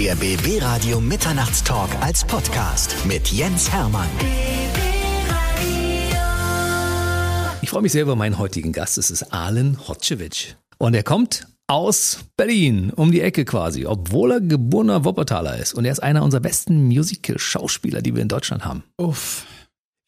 Der BB Radio Mitternachtstalk als Podcast mit Jens Hermann. Ich freue mich sehr über meinen heutigen Gast. Es ist Alen Hotschewitsch. Und er kommt aus Berlin, um die Ecke quasi, obwohl er geborener Wuppertaler ist. Und er ist einer unserer besten Musical-Schauspieler, die wir in Deutschland haben. Uff.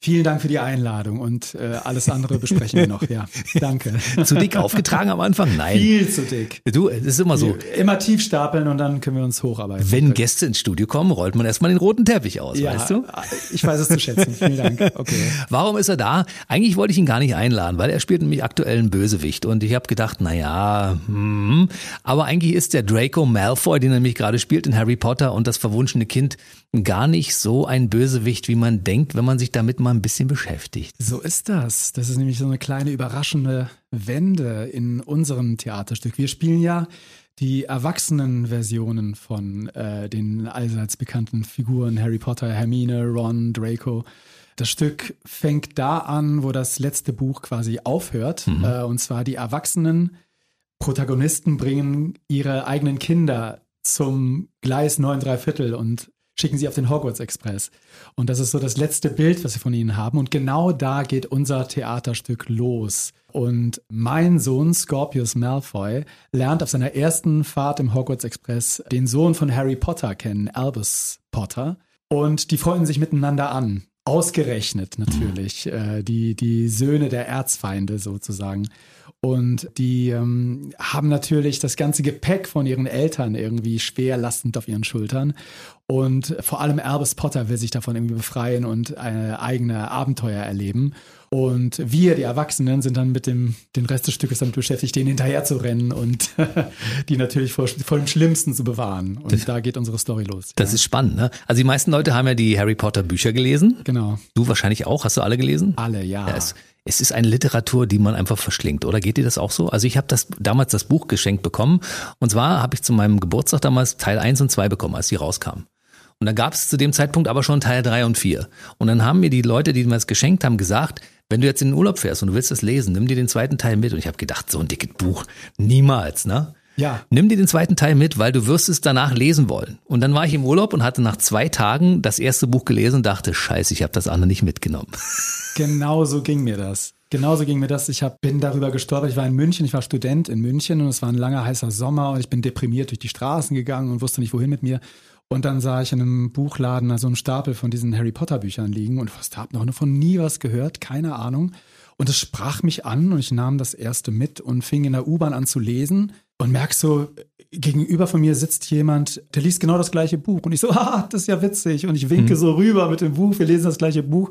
Vielen Dank für die Einladung und äh, alles andere besprechen wir noch. Ja, danke. Zu dick aufgetragen am Anfang? Nein. Viel zu dick. Du, es ist immer so. Immer tief stapeln und dann können wir uns hocharbeiten. Wenn Gäste ins Studio kommen, rollt man erstmal den roten Teppich aus, ja, weißt du? Ich weiß es zu schätzen. Vielen Dank. Okay. Warum ist er da? Eigentlich wollte ich ihn gar nicht einladen, weil er spielt nämlich aktuell einen Bösewicht und ich habe gedacht, na ja, hm, aber eigentlich ist der Draco Malfoy, den er nämlich gerade spielt in Harry Potter und das verwunschene Kind gar nicht so ein Bösewicht, wie man denkt, wenn man sich damit mal ein bisschen beschäftigt. So ist das. Das ist nämlich so eine kleine überraschende Wende in unserem Theaterstück. Wir spielen ja die erwachsenen Versionen von äh, den allseits bekannten Figuren Harry Potter, Hermine, Ron, Draco. Das Stück fängt da an, wo das letzte Buch quasi aufhört. Mhm. Äh, und zwar die erwachsenen Protagonisten bringen ihre eigenen Kinder zum Gleis 9 3 Viertel und schicken sie auf den Hogwarts Express. Und das ist so das letzte Bild, was wir von ihnen haben. Und genau da geht unser Theaterstück los. Und mein Sohn Scorpius Malfoy lernt auf seiner ersten Fahrt im Hogwarts Express den Sohn von Harry Potter kennen, Albus Potter. Und die freuen sich miteinander an. Ausgerechnet natürlich, äh, die, die Söhne der Erzfeinde sozusagen. Und die ähm, haben natürlich das ganze Gepäck von ihren Eltern irgendwie schwer lastend auf ihren Schultern. Und vor allem Albus Potter will sich davon irgendwie befreien und äh, eigene Abenteuer erleben. Und wir, die Erwachsenen, sind dann mit dem den Rest des Stückes damit beschäftigt, denen hinterher zu rennen und die natürlich vor, vor dem Schlimmsten zu bewahren. Und das, da geht unsere Story los. Das ja. ist spannend, ne? Also die meisten Leute haben ja die Harry Potter Bücher gelesen. Genau. Du wahrscheinlich auch. Hast du alle gelesen? Alle, ja. ja es, es ist eine Literatur, die man einfach verschlingt, oder geht dir das auch so? Also ich habe das damals das Buch geschenkt bekommen und zwar habe ich zu meinem Geburtstag damals Teil 1 und 2 bekommen, als die rauskamen. Und dann gab es zu dem Zeitpunkt aber schon Teil 3 und 4. Und dann haben mir die Leute, die mir das geschenkt haben, gesagt, wenn du jetzt in den Urlaub fährst und du willst das lesen, nimm dir den zweiten Teil mit. Und ich habe gedacht, so ein dickes Buch, niemals, ne? Ja. Nimm dir den zweiten Teil mit, weil du wirst es danach lesen wollen. Und dann war ich im Urlaub und hatte nach zwei Tagen das erste Buch gelesen und dachte, scheiße, ich habe das andere nicht mitgenommen. Genau so ging mir das. Genauso ging mir das. Ich hab, bin darüber gestolpert. Ich war in München, ich war Student in München und es war ein langer, heißer Sommer und ich bin deprimiert durch die Straßen gegangen und wusste nicht, wohin mit mir. Und dann sah ich in einem Buchladen so also einen Stapel von diesen Harry Potter Büchern liegen und was da hab noch von nie was gehört, keine Ahnung. Und es sprach mich an und ich nahm das erste mit und fing in der U-Bahn an zu lesen und merk so, gegenüber von mir sitzt jemand, der liest genau das gleiche Buch. Und ich so, ah, das ist ja witzig. Und ich winke mhm. so rüber mit dem Buch, wir lesen das gleiche Buch.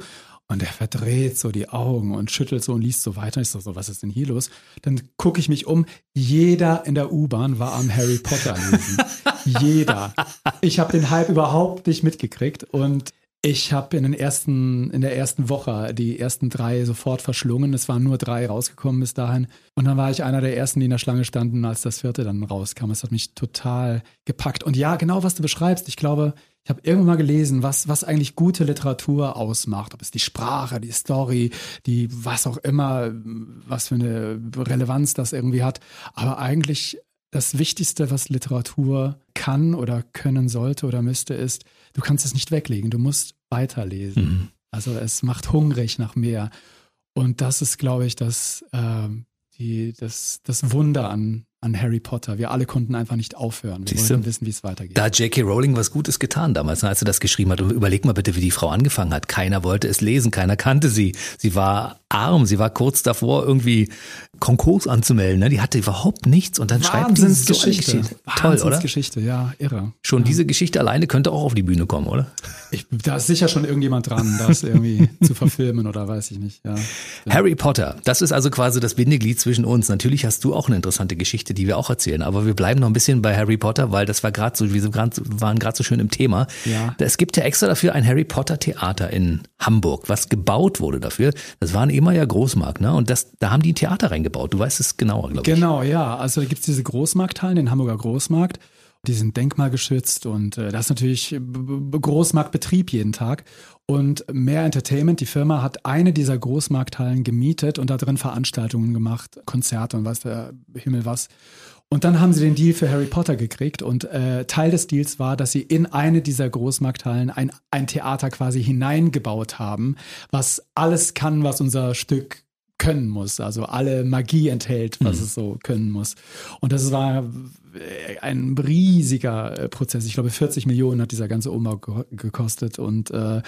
Und er verdreht so die Augen und schüttelt so und liest so weiter. Ich so, so was ist denn hier los? Dann gucke ich mich um. Jeder in der U-Bahn war am Harry Potter lesen. Jeder. Ich habe den Hype überhaupt nicht mitgekriegt und ich habe in den ersten, in der ersten Woche die ersten drei sofort verschlungen. Es waren nur drei rausgekommen bis dahin. Und dann war ich einer der ersten, die in der Schlange standen, als das vierte dann rauskam. Es hat mich total gepackt. Und ja, genau was du beschreibst. Ich glaube, ich habe irgendwann mal gelesen, was, was eigentlich gute Literatur ausmacht. Ob es die Sprache, die Story, die was auch immer, was für eine Relevanz das irgendwie hat. Aber eigentlich das Wichtigste, was Literatur kann oder können sollte oder müsste, ist, du kannst es nicht weglegen, du musst weiterlesen. Mhm. Also es macht hungrig nach mehr. Und das ist, glaube ich, das, äh, die, das, das Wunder an, an Harry Potter. Wir alle konnten einfach nicht aufhören. Wir wollten wissen, wie es weitergeht. Da hat J.K. Rowling was Gutes getan damals, als sie das geschrieben hat. Und überleg mal bitte, wie die Frau angefangen hat. Keiner wollte es lesen, keiner kannte sie. Sie war arm, sie war kurz davor, irgendwie Konkurs anzumelden. Ne? Die hatte überhaupt nichts und dann schreibt sie so Geschichte. Toll, oder? Geschichte, ja, irre. Schon ja. diese Geschichte alleine könnte auch auf die Bühne kommen, oder? Ich, da ist sicher schon irgendjemand dran, das irgendwie zu verfilmen oder weiß ich nicht. Ja. Harry Potter, das ist also quasi das Bindeglied zwischen uns. Natürlich hast du auch eine interessante Geschichte, die wir auch erzählen, aber wir bleiben noch ein bisschen bei Harry Potter, weil das war gerade so, wir waren gerade so schön im Thema. Ja. Es gibt ja extra dafür ein Harry Potter Theater in Hamburg, was gebaut wurde dafür. Das war ein ehemaliger Großmarkt, ne? Und das, da haben die ein Theater reingebaut. Du weißt es genauer, glaube ich. Genau, ja. Also da gibt es diese Großmarkthallen, den Hamburger Großmarkt. Die sind denkmalgeschützt und äh, das ist natürlich Großmarktbetrieb jeden Tag. Und Mehr Entertainment, die Firma, hat eine dieser Großmarkthallen gemietet und da drin Veranstaltungen gemacht, Konzerte und weiß der Himmel was. Und dann haben sie den Deal für Harry Potter gekriegt und äh, Teil des Deals war, dass sie in eine dieser Großmarkthallen ein, ein Theater quasi hineingebaut haben, was alles kann, was unser Stück können muss, also alle Magie enthält, was mhm. es so können muss. Und das war äh, ein riesiger äh, Prozess. Ich glaube, 40 Millionen hat dieser ganze Umbau gekostet und äh,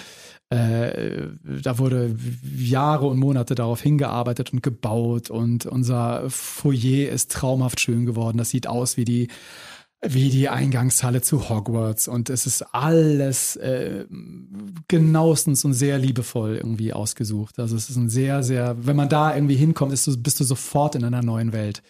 äh, da wurde Jahre und Monate darauf hingearbeitet und gebaut und unser Foyer ist traumhaft schön geworden. Das sieht aus wie die wie die Eingangshalle zu Hogwarts und es ist alles äh, genauestens und sehr liebevoll irgendwie ausgesucht. Also es ist ein sehr, sehr, wenn man da irgendwie hinkommt, du, bist du sofort in einer neuen Welt.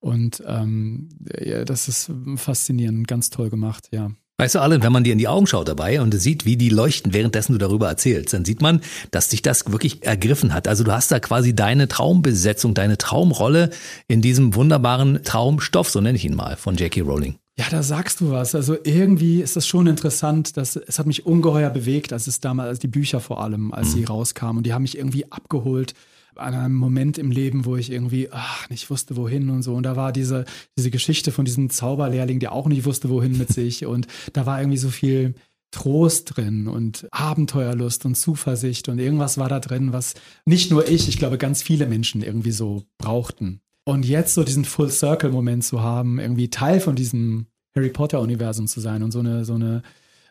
Und ähm, ja, das ist faszinierend, ganz toll gemacht, ja. Weißt du, Alan, wenn man dir in die Augen schaut dabei und sieht, wie die leuchten, währenddessen du darüber erzählst, dann sieht man, dass dich das wirklich ergriffen hat. Also du hast da quasi deine Traumbesetzung, deine Traumrolle in diesem wunderbaren Traumstoff, so nenne ich ihn mal, von Jackie Rowling. Ja, da sagst du was. Also irgendwie ist das schon interessant, dass es hat mich ungeheuer bewegt, als es damals, als die Bücher vor allem, als mhm. sie rauskamen und die haben mich irgendwie abgeholt an einem Moment im Leben, wo ich irgendwie ach, nicht wusste, wohin und so. Und da war diese, diese Geschichte von diesem Zauberlehrling, der auch nicht wusste, wohin mit sich. Und da war irgendwie so viel Trost drin und Abenteuerlust und Zuversicht und irgendwas war da drin, was nicht nur ich, ich glaube, ganz viele Menschen irgendwie so brauchten. Und jetzt so diesen Full Circle Moment zu haben, irgendwie Teil von diesem Harry Potter Universum zu sein und so eine, so eine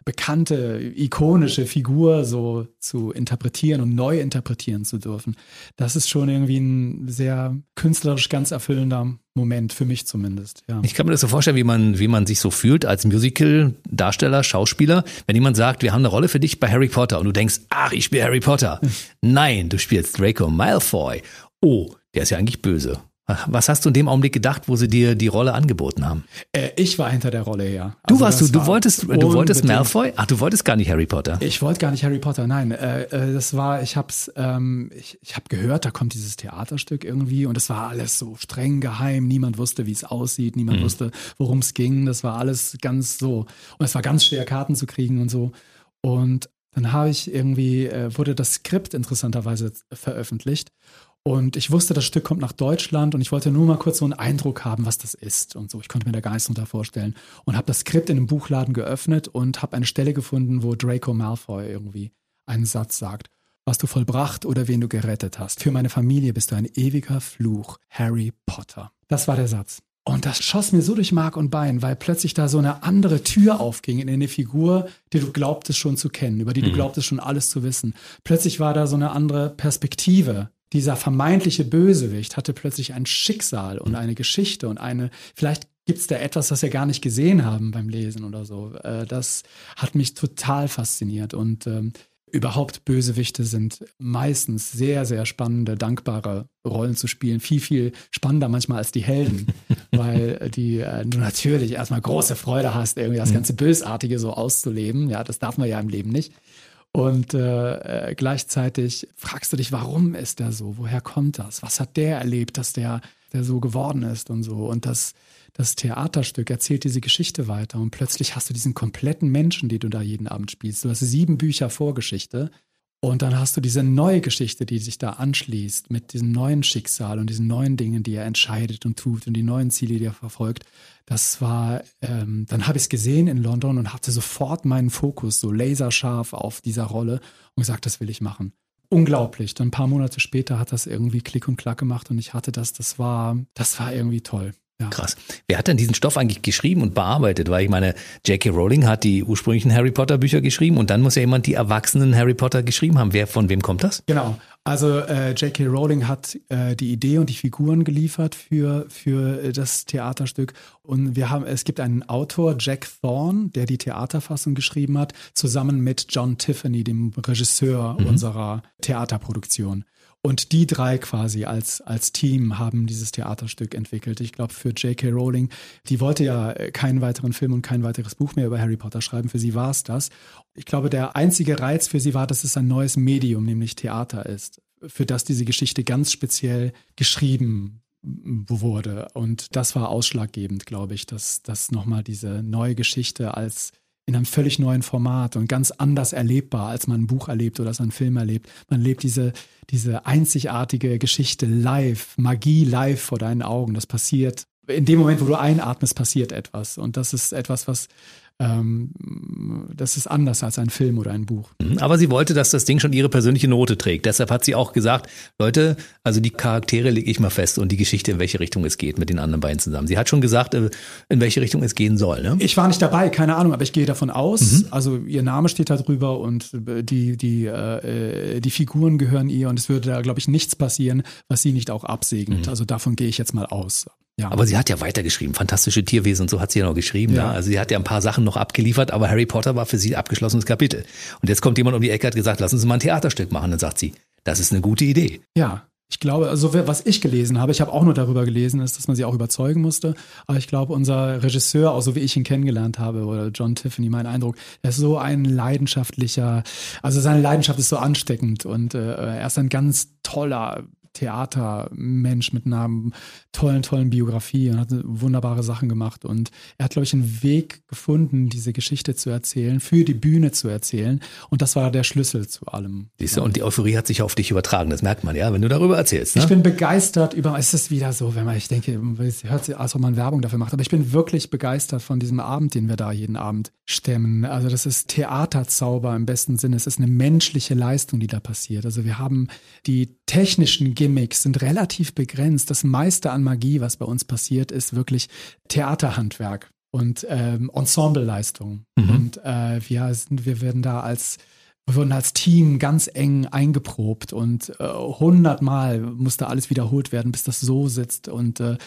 bekannte, ikonische Figur so zu interpretieren und neu interpretieren zu dürfen, das ist schon irgendwie ein sehr künstlerisch ganz erfüllender Moment, für mich zumindest. Ja. Ich kann mir das so vorstellen, wie man, wie man sich so fühlt als Musical-Darsteller, Schauspieler, wenn jemand sagt, wir haben eine Rolle für dich bei Harry Potter und du denkst, ach, ich spiele Harry Potter. Nein, du spielst Draco Malfoy. Oh, der ist ja eigentlich böse. Was hast du in dem Augenblick gedacht, wo sie dir die Rolle angeboten haben? Äh, ich war hinter der Rolle, ja. Also du warst du, du wolltest, du wolltest Malfoy? Ach, du wolltest gar nicht Harry Potter. Ich wollte gar nicht Harry Potter, nein. Äh, äh, das war, ich hab's, ähm, ich, ich habe gehört, da kommt dieses Theaterstück irgendwie und es war alles so streng geheim. Niemand wusste, wie es aussieht, niemand mhm. wusste, worum es ging. Das war alles ganz so. Und es war ganz schwer, Karten zu kriegen und so. Und dann habe ich irgendwie, äh, wurde das Skript interessanterweise veröffentlicht. Und ich wusste, das Stück kommt nach Deutschland und ich wollte nur mal kurz so einen Eindruck haben, was das ist und so. Ich konnte mir da gar nichts drunter vorstellen. Und habe das Skript in einem Buchladen geöffnet und habe eine Stelle gefunden, wo Draco Malfoy irgendwie einen Satz sagt. Was du vollbracht oder wen du gerettet hast. Für meine Familie bist du ein ewiger Fluch, Harry Potter. Das war der Satz. Und das schoss mir so durch Mark und Bein, weil plötzlich da so eine andere Tür aufging in eine Figur, die du glaubtest schon zu kennen, über die du mhm. glaubtest schon alles zu wissen. Plötzlich war da so eine andere Perspektive dieser vermeintliche Bösewicht hatte plötzlich ein Schicksal und eine Geschichte und eine, vielleicht gibt es da etwas, was wir gar nicht gesehen haben beim Lesen oder so. Äh, das hat mich total fasziniert und ähm, überhaupt Bösewichte sind meistens sehr, sehr spannende, dankbare Rollen zu spielen. Viel, viel spannender manchmal als die Helden, weil die äh, du natürlich erstmal große Freude hast, irgendwie das ganze Bösartige so auszuleben. Ja, das darf man ja im Leben nicht. Und äh, äh, gleichzeitig fragst du dich, warum ist der so? Woher kommt das? Was hat der erlebt, dass der, der so geworden ist und so? Und das, das Theaterstück erzählt diese Geschichte weiter. Und plötzlich hast du diesen kompletten Menschen, die du da jeden Abend spielst. Du hast sieben Bücher Vorgeschichte und dann hast du diese neue Geschichte, die sich da anschließt mit diesem neuen Schicksal und diesen neuen Dingen, die er entscheidet und tut und die neuen Ziele, die er verfolgt. Das war, ähm, dann habe ich es gesehen in London und hatte sofort meinen Fokus so laserscharf auf dieser Rolle und gesagt, das will ich machen. Unglaublich. Dann ein paar Monate später hat das irgendwie Klick und Klack gemacht und ich hatte das, das war, das war irgendwie toll. Ja. Krass. Wer hat denn diesen Stoff eigentlich geschrieben und bearbeitet? Weil ich meine, J.K. Rowling hat die ursprünglichen Harry Potter Bücher geschrieben und dann muss ja jemand die erwachsenen Harry Potter geschrieben haben. Wer von wem kommt das? Genau. Also äh, J.K. Rowling hat äh, die Idee und die Figuren geliefert für für das Theaterstück und wir haben es gibt einen Autor Jack Thorne, der die Theaterfassung geschrieben hat, zusammen mit John Tiffany, dem Regisseur mhm. unserer Theaterproduktion. Und die drei quasi als, als Team haben dieses Theaterstück entwickelt. Ich glaube, für J.K. Rowling, die wollte ja keinen weiteren Film und kein weiteres Buch mehr über Harry Potter schreiben. Für sie war es das. Ich glaube, der einzige Reiz für sie war, dass es ein neues Medium, nämlich Theater ist, für das diese Geschichte ganz speziell geschrieben wurde. Und das war ausschlaggebend, glaube ich, dass, dass nochmal diese neue Geschichte als in einem völlig neuen Format und ganz anders erlebbar, als man ein Buch erlebt oder als man einen Film erlebt. Man lebt diese, diese einzigartige Geschichte live, Magie live vor deinen Augen. Das passiert in dem Moment, wo du einatmest, passiert etwas. Und das ist etwas, was ähm, das ist anders als ein Film oder ein Buch. Mhm, aber sie wollte, dass das Ding schon ihre persönliche Note trägt. Deshalb hat sie auch gesagt, Leute, also die Charaktere lege ich mal fest und die Geschichte, in welche Richtung es geht mit den anderen beiden zusammen. Sie hat schon gesagt, äh, in welche Richtung es gehen soll. Ne? Ich war nicht dabei, keine Ahnung, aber ich gehe davon aus. Mhm. Also ihr Name steht da drüber und die, die, äh, die Figuren gehören ihr und es würde da, glaube ich, nichts passieren, was sie nicht auch absegnet. Mhm. Also davon gehe ich jetzt mal aus. Ja. Aber sie hat ja weitergeschrieben, fantastische Tierwesen und so hat sie ja noch geschrieben. Ja. Ne? Also sie hat ja ein paar Sachen noch abgeliefert, aber Harry Potter war für sie abgeschlossenes Kapitel. Und jetzt kommt jemand um die Ecke hat gesagt, lassen Sie mal ein Theaterstück machen. Dann sagt sie, das ist eine gute Idee. Ja, ich glaube, also was ich gelesen habe, ich habe auch nur darüber gelesen, ist, dass man sie auch überzeugen musste. Aber ich glaube, unser Regisseur, auch so wie ich ihn kennengelernt habe, oder John Tiffany, mein Eindruck, er ist so ein leidenschaftlicher, also seine Leidenschaft ist so ansteckend und äh, er ist ein ganz toller Theatermensch mit einer tollen, tollen Biografie und hat wunderbare Sachen gemacht. Und er hat, glaube ich, einen Weg gefunden, diese Geschichte zu erzählen, für die Bühne zu erzählen. Und das war der Schlüssel zu allem. Siehst du, und die Euphorie hat sich auf dich übertragen. Das merkt man ja, wenn du darüber erzählst. Ne? Ich bin begeistert über, es ist wieder so, wenn man, ich denke, es hört sich, als ob man Werbung dafür macht, aber ich bin wirklich begeistert von diesem Abend, den wir da jeden Abend stemmen. Also das ist Theaterzauber im besten Sinne. Es ist eine menschliche Leistung, die da passiert. Also wir haben die technischen Gimmicks sind relativ begrenzt. Das meiste an Magie, was bei uns passiert, ist wirklich Theaterhandwerk und ähm, Ensembleleistung. Mhm. Und äh, wir, sind, wir werden da als wir wurden als Team ganz eng eingeprobt und äh, hundertmal äh, musste alles wiederholt werden, bis das so sitzt. Und äh,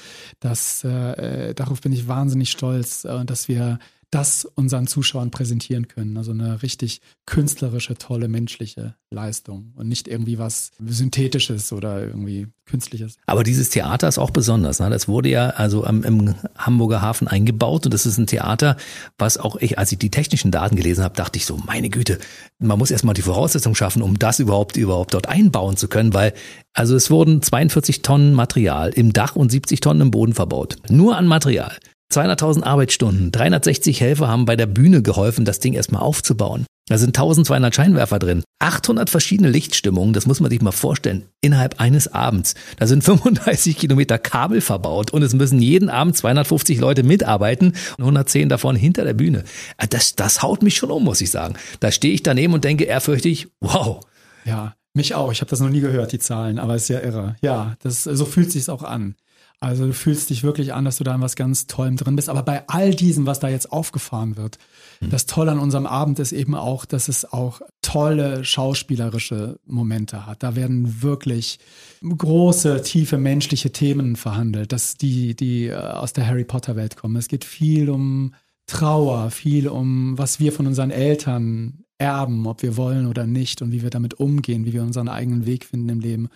das, äh, darauf bin ich wahnsinnig stolz, äh, dass wir das unseren Zuschauern präsentieren können. Also eine richtig künstlerische, tolle, menschliche Leistung und nicht irgendwie was Synthetisches oder irgendwie Künstliches. Aber dieses Theater ist auch besonders. Ne? Das wurde ja also am, im Hamburger Hafen eingebaut und das ist ein Theater, was auch ich, als ich die technischen Daten gelesen habe, dachte ich so, meine Güte, man muss erstmal die Voraussetzungen schaffen, um das überhaupt, überhaupt dort einbauen zu können, weil also es wurden 42 Tonnen Material im Dach und 70 Tonnen im Boden verbaut. Nur an Material. 200.000 Arbeitsstunden, 360 Helfer haben bei der Bühne geholfen, das Ding erstmal aufzubauen. Da sind 1200 Scheinwerfer drin, 800 verschiedene Lichtstimmungen, das muss man sich mal vorstellen, innerhalb eines Abends. Da sind 35 Kilometer Kabel verbaut und es müssen jeden Abend 250 Leute mitarbeiten und 110 davon hinter der Bühne. Ah, das, das haut mich schon um, muss ich sagen. Da stehe ich daneben und denke ehrfürchtig, wow. Ja, mich auch. Ich habe das noch nie gehört, die Zahlen, aber ist ja irre. Ja, das, so fühlt sich auch an. Also du fühlst dich wirklich an, dass du da in was ganz Tollem drin bist. Aber bei all diesem, was da jetzt aufgefahren wird, mhm. das Tolle an unserem Abend ist eben auch, dass es auch tolle schauspielerische Momente hat. Da werden wirklich große, tiefe menschliche Themen verhandelt, dass die, die äh, aus der Harry Potter Welt kommen. Es geht viel um Trauer, viel um, was wir von unseren Eltern erben, ob wir wollen oder nicht und wie wir damit umgehen, wie wir unseren eigenen Weg finden im Leben.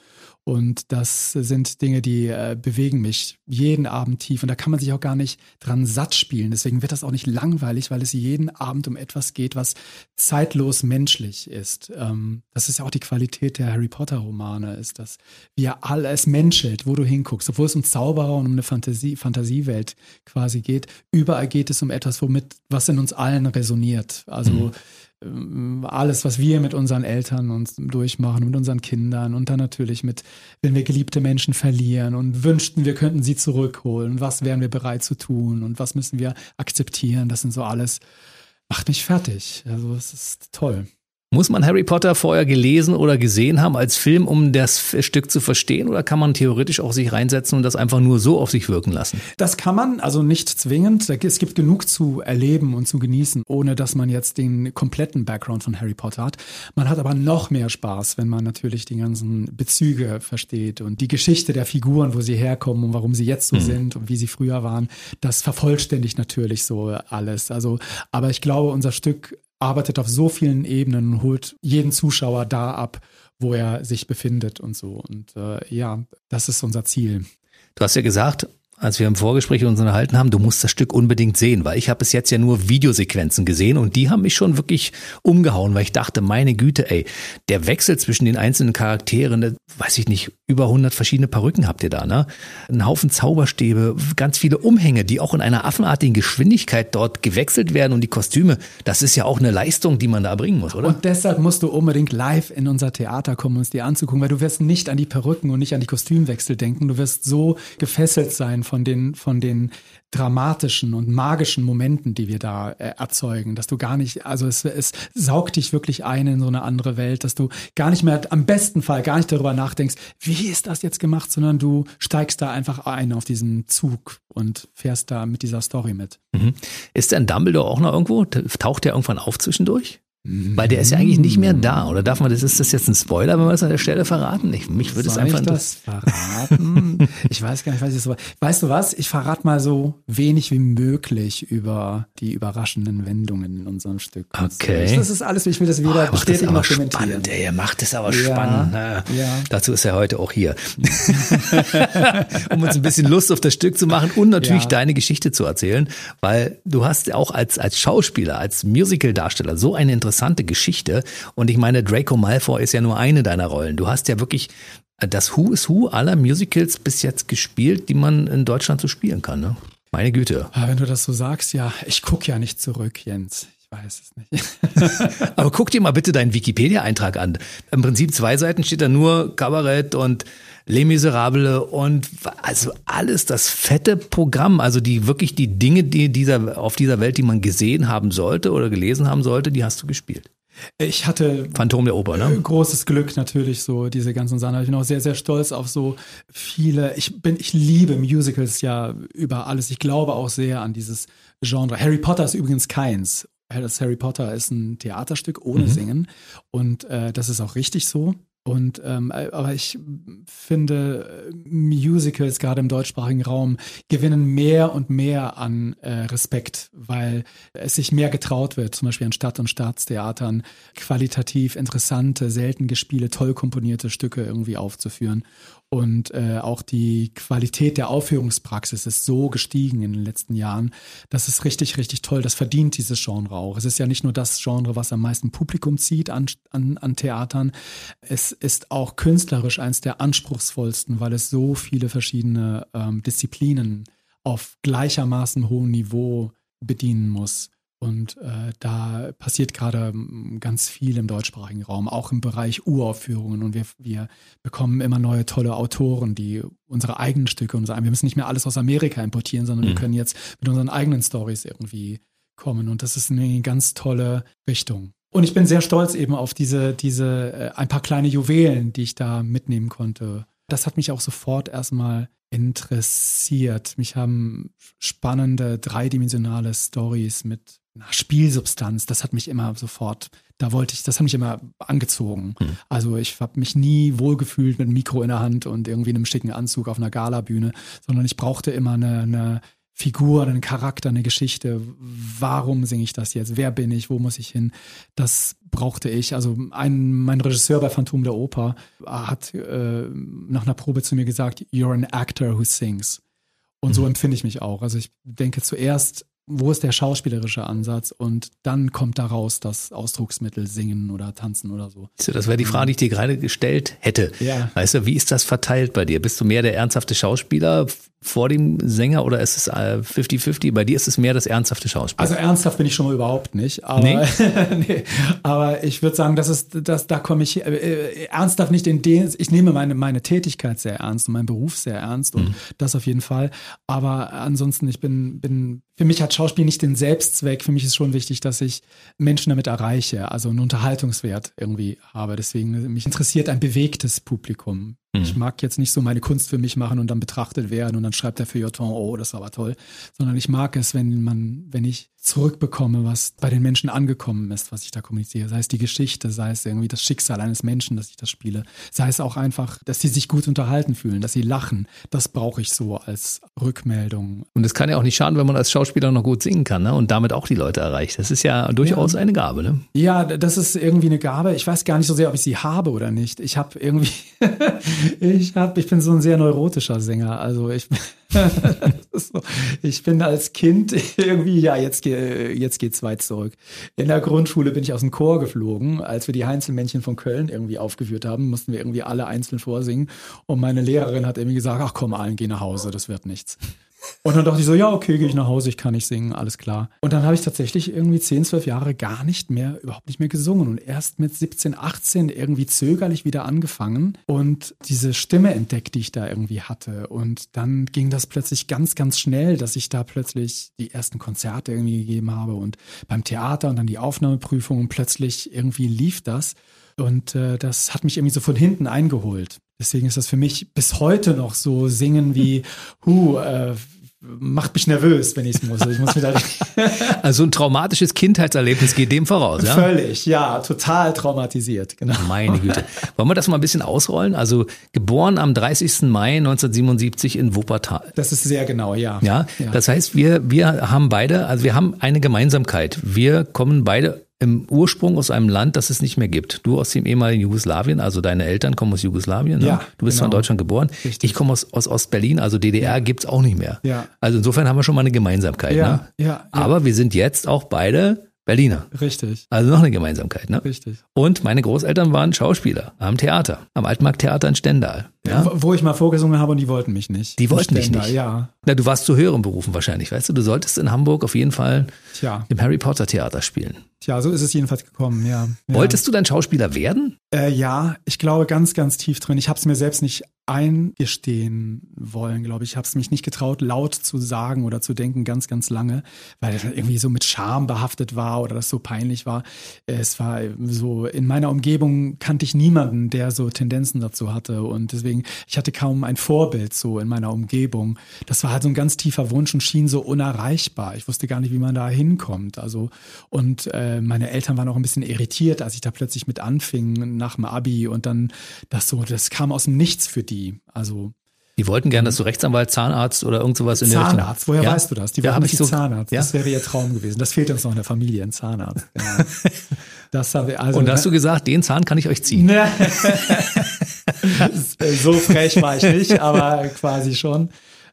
Und das sind Dinge, die äh, bewegen mich jeden Abend tief. Und da kann man sich auch gar nicht dran satt spielen. Deswegen wird das auch nicht langweilig, weil es jeden Abend um etwas geht, was zeitlos menschlich ist. Ähm, das ist ja auch die Qualität der Harry Potter Romane, ist, dass wir alles menschelt, wo du hinguckst. Obwohl es um Zauberer und um eine Fantasie, Fantasiewelt quasi geht. Überall geht es um etwas, womit, was in uns allen resoniert. Also, mhm alles, was wir mit unseren Eltern uns durchmachen, mit unseren Kindern und dann natürlich mit, wenn wir geliebte Menschen verlieren und wünschten, wir könnten sie zurückholen, was wären wir bereit zu tun und was müssen wir akzeptieren, das sind so alles, macht mich fertig. Also es ist toll. Muss man Harry Potter vorher gelesen oder gesehen haben als Film, um das Stück zu verstehen? Oder kann man theoretisch auch sich reinsetzen und das einfach nur so auf sich wirken lassen? Das kann man, also nicht zwingend. Es gibt genug zu erleben und zu genießen, ohne dass man jetzt den kompletten Background von Harry Potter hat. Man hat aber noch mehr Spaß, wenn man natürlich die ganzen Bezüge versteht und die Geschichte der Figuren, wo sie herkommen und warum sie jetzt so mhm. sind und wie sie früher waren. Das vervollständigt natürlich so alles. Also, aber ich glaube, unser Stück arbeitet auf so vielen Ebenen und holt jeden Zuschauer da ab, wo er sich befindet und so. Und äh, ja, das ist unser Ziel. Du hast ja gesagt, als wir im Vorgespräch uns unterhalten haben, du musst das Stück unbedingt sehen, weil ich habe bis jetzt ja nur Videosequenzen gesehen und die haben mich schon wirklich umgehauen, weil ich dachte, meine Güte, ey, der Wechsel zwischen den einzelnen Charakteren, weiß ich nicht, über 100 verschiedene Perücken habt ihr da, ne? Ein Haufen Zauberstäbe, ganz viele Umhänge, die auch in einer affenartigen Geschwindigkeit dort gewechselt werden und die Kostüme, das ist ja auch eine Leistung, die man da bringen muss, oder? Und deshalb musst du unbedingt live in unser Theater kommen, um es dir anzugucken, weil du wirst nicht an die Perücken und nicht an die Kostümwechsel denken, du wirst so gefesselt sein von den, von den dramatischen und magischen Momenten, die wir da äh, erzeugen, dass du gar nicht, also es, es saugt dich wirklich ein in so eine andere Welt, dass du gar nicht mehr, am besten Fall gar nicht darüber nachdenkst, wie ist das jetzt gemacht, sondern du steigst da einfach ein auf diesen Zug und fährst da mit dieser Story mit. Mhm. Ist denn Dumbledore auch noch irgendwo? Taucht der irgendwann auf zwischendurch? Weil der ist ja eigentlich nicht mehr da, oder darf man das, ist das jetzt ein Spoiler, wenn wir es an der Stelle verraten? Ich, mich würde es einfach ich das verraten. ich weiß gar nicht, was ich so. Weißt du was? Ich verrate mal so wenig wie möglich über die überraschenden Wendungen in unserem Stück. Okay. Das ist alles, ich will das wieder oh, bestätigen Spannend, ey, er macht es aber ja, spannend. Ja. ja. Dazu ist er heute auch hier. um uns ein bisschen Lust auf das Stück zu machen und natürlich ja. deine Geschichte zu erzählen, weil du hast auch als, als Schauspieler, als Musical-Darsteller so eine interessante interessante Geschichte. Und ich meine, Draco Malfoy ist ja nur eine deiner Rollen. Du hast ja wirklich das Who is Who aller Musicals bis jetzt gespielt, die man in Deutschland so spielen kann. Ne? Meine Güte. Aber wenn du das so sagst, ja, ich gucke ja nicht zurück, Jens. Ich weiß es nicht. Aber guck dir mal bitte deinen Wikipedia-Eintrag an. Im Prinzip zwei Seiten steht da nur Kabarett und Les Miserables und also alles das fette Programm, also die wirklich die Dinge, die dieser auf dieser Welt, die man gesehen haben sollte oder gelesen haben sollte, die hast du gespielt. Ich hatte Phantom der Oper, ne? Großes Glück natürlich, so diese ganzen Sachen. Ich bin auch sehr, sehr stolz auf so viele. Ich bin, ich liebe Musicals ja über alles. Ich glaube auch sehr an dieses Genre. Harry Potter ist übrigens keins. Das Harry Potter ist ein Theaterstück ohne mhm. Singen und äh, das ist auch richtig so. Und ähm, äh, aber ich finde, Musicals gerade im deutschsprachigen Raum gewinnen mehr und mehr an äh, Respekt, weil es sich mehr getraut wird, zum Beispiel an Stadt- und Staatstheatern qualitativ interessante, selten gespielte, toll komponierte Stücke irgendwie aufzuführen. Und äh, auch die Qualität der Aufführungspraxis ist so gestiegen in den letzten Jahren. Das ist richtig, richtig toll. Das verdient dieses Genre auch. Es ist ja nicht nur das Genre, was am meisten Publikum zieht an, an, an Theatern. Es ist auch künstlerisch eines der anspruchsvollsten, weil es so viele verschiedene ähm, Disziplinen auf gleichermaßen hohem Niveau bedienen muss. Und äh, da passiert gerade mm, ganz viel im deutschsprachigen Raum, auch im Bereich Uraufführungen. Und wir, wir bekommen immer neue tolle Autoren, die unsere eigenen Stücke und sagen, wir müssen nicht mehr alles aus Amerika importieren, sondern mhm. wir können jetzt mit unseren eigenen Stories irgendwie kommen. Und das ist eine ganz tolle Richtung. Und ich bin sehr stolz eben auf diese, diese äh, ein paar kleine Juwelen, die ich da mitnehmen konnte. Das hat mich auch sofort erstmal interessiert. Mich haben spannende, dreidimensionale Stories mit na, Spielsubstanz, das hat mich immer sofort, da wollte ich, das hat mich immer angezogen. Mhm. Also ich habe mich nie wohlgefühlt mit einem Mikro in der Hand und irgendwie einem schicken Anzug auf einer Galabühne, sondern ich brauchte immer eine, eine Figur, einen Charakter, eine Geschichte. Warum singe ich das jetzt? Wer bin ich? Wo muss ich hin? Das brauchte ich. Also ein, mein Regisseur bei Phantom der Oper hat äh, nach einer Probe zu mir gesagt, you're an actor who sings. Und so mhm. empfinde ich mich auch. Also ich denke zuerst wo ist der schauspielerische Ansatz und dann kommt daraus das Ausdrucksmittel singen oder tanzen oder so. Das wäre die Frage, die ich dir gerade gestellt hätte. Ja. Weißt du, wie ist das verteilt bei dir? Bist du mehr der ernsthafte Schauspieler vor dem Sänger oder ist es 50-50? Äh, bei dir ist es mehr das ernsthafte Schauspiel. Also ernsthaft bin ich schon mal überhaupt nicht. Aber, nee. nee, aber ich würde sagen, das ist, das, da komme ich äh, äh, ernsthaft nicht in den, ich nehme meine, meine Tätigkeit sehr ernst und meinen Beruf sehr ernst und mhm. das auf jeden Fall. Aber ansonsten, ich bin, bin, für mich hat Schauspiel nicht den Selbstzweck. Für mich ist schon wichtig, dass ich Menschen damit erreiche, also einen Unterhaltungswert irgendwie habe. Deswegen, mich interessiert ein bewegtes Publikum. Mhm. Ich mag jetzt nicht so meine Kunst für mich machen und dann betrachtet werden und dann schreibt der Feuilleton, oh, das war aber toll, sondern ich mag es, wenn man, wenn ich zurückbekomme, was bei den Menschen angekommen ist, was ich da kommuniziere. Sei es die Geschichte, sei es irgendwie das Schicksal eines Menschen, dass ich das spiele. Sei es auch einfach, dass sie sich gut unterhalten fühlen, dass sie lachen. Das brauche ich so als Rückmeldung. Und es kann ja auch nicht schaden, wenn man als Schauspieler noch gut singen kann ne? und damit auch die Leute erreicht. Das ist ja durchaus ja. eine Gabe. Ne? Ja, das ist irgendwie eine Gabe. Ich weiß gar nicht so sehr, ob ich sie habe oder nicht. Ich habe irgendwie, ich habe, ich bin so ein sehr neurotischer Sänger. Also ich so. Ich bin als Kind irgendwie, ja, jetzt, jetzt geht's weit zurück. In der Grundschule bin ich aus dem Chor geflogen. Als wir die Heinzelmännchen von Köln irgendwie aufgeführt haben, mussten wir irgendwie alle einzeln vorsingen. Und meine Lehrerin hat irgendwie gesagt, ach komm, allen geh nach Hause, das wird nichts. Und dann dachte ich so, ja, okay, gehe ich nach Hause, ich kann nicht singen, alles klar. Und dann habe ich tatsächlich irgendwie 10, 12 Jahre gar nicht mehr, überhaupt nicht mehr gesungen und erst mit 17, 18 irgendwie zögerlich wieder angefangen und diese Stimme entdeckt, die ich da irgendwie hatte. Und dann ging das plötzlich ganz, ganz schnell, dass ich da plötzlich die ersten Konzerte irgendwie gegeben habe und beim Theater und dann die Aufnahmeprüfung und plötzlich irgendwie lief das. Und äh, das hat mich irgendwie so von hinten eingeholt. Deswegen ist das für mich bis heute noch so Singen wie, hu, äh, macht mich nervös, wenn ich es muss. Ich muss wieder also ein traumatisches Kindheitserlebnis geht dem voraus, ja? Völlig, ja, total traumatisiert, genau. Meine Güte. Wollen wir das mal ein bisschen ausrollen? Also geboren am 30. Mai 1977 in Wuppertal. Das ist sehr genau, ja. Ja, ja. das heißt, wir, wir haben beide, also wir haben eine Gemeinsamkeit. Wir kommen beide im Ursprung aus einem Land, das es nicht mehr gibt. Du aus dem ehemaligen Jugoslawien, also deine Eltern kommen aus Jugoslawien. Ne? Ja, du bist genau. in Deutschland geboren. Richtig. Ich komme aus, aus Ostberlin, also DDR ja. gibt's auch nicht mehr. Ja. Also insofern haben wir schon mal eine Gemeinsamkeit. Ja, ne? ja, ja. Aber wir sind jetzt auch beide Berliner. Richtig. Also noch eine Gemeinsamkeit, ne? Richtig. Und meine Großeltern waren Schauspieler am Theater, am Altmarkttheater in Stendal. Ja? Wo ich mal vorgesungen habe und die wollten mich nicht. Die wollten dich nicht. Ja. Na, du warst zu höheren Berufen wahrscheinlich, weißt du? Du solltest in Hamburg auf jeden Fall Tja. im Harry Potter Theater spielen. Tja, so ist es jedenfalls gekommen, ja. ja. Wolltest du dann Schauspieler werden? Äh, ja, ich glaube ganz, ganz tief drin. Ich habe es mir selbst nicht eingestehen wollen, glaube ich. Ich habe es mich nicht getraut, laut zu sagen oder zu denken, ganz, ganz lange, weil das irgendwie so mit Scham behaftet war oder das so peinlich war. Es war so, in meiner Umgebung kannte ich niemanden, der so Tendenzen dazu hatte. Und deswegen, ich hatte kaum ein Vorbild so in meiner Umgebung. Das war halt so ein ganz tiefer Wunsch und schien so unerreichbar. Ich wusste gar nicht, wie man da hinkommt. Also, und äh, meine Eltern waren auch ein bisschen irritiert, als ich da plötzlich mit anfing nach dem Abi und dann das so, das kam aus dem Nichts für die die. Also die wollten gerne, dass du Rechtsanwalt, Zahnarzt oder irgend sowas in der Richtung. Zahnarzt, woher ja? weißt du das? Die ja, wollten nicht so, Zahnarzt. Ja? Das wäre ihr Traum gewesen. Das fehlt uns noch in der Familie, ein Zahnarzt. Genau. Das haben wir also, Und hast du gesagt, den Zahn kann ich euch ziehen? so frech war ich nicht, aber quasi schon.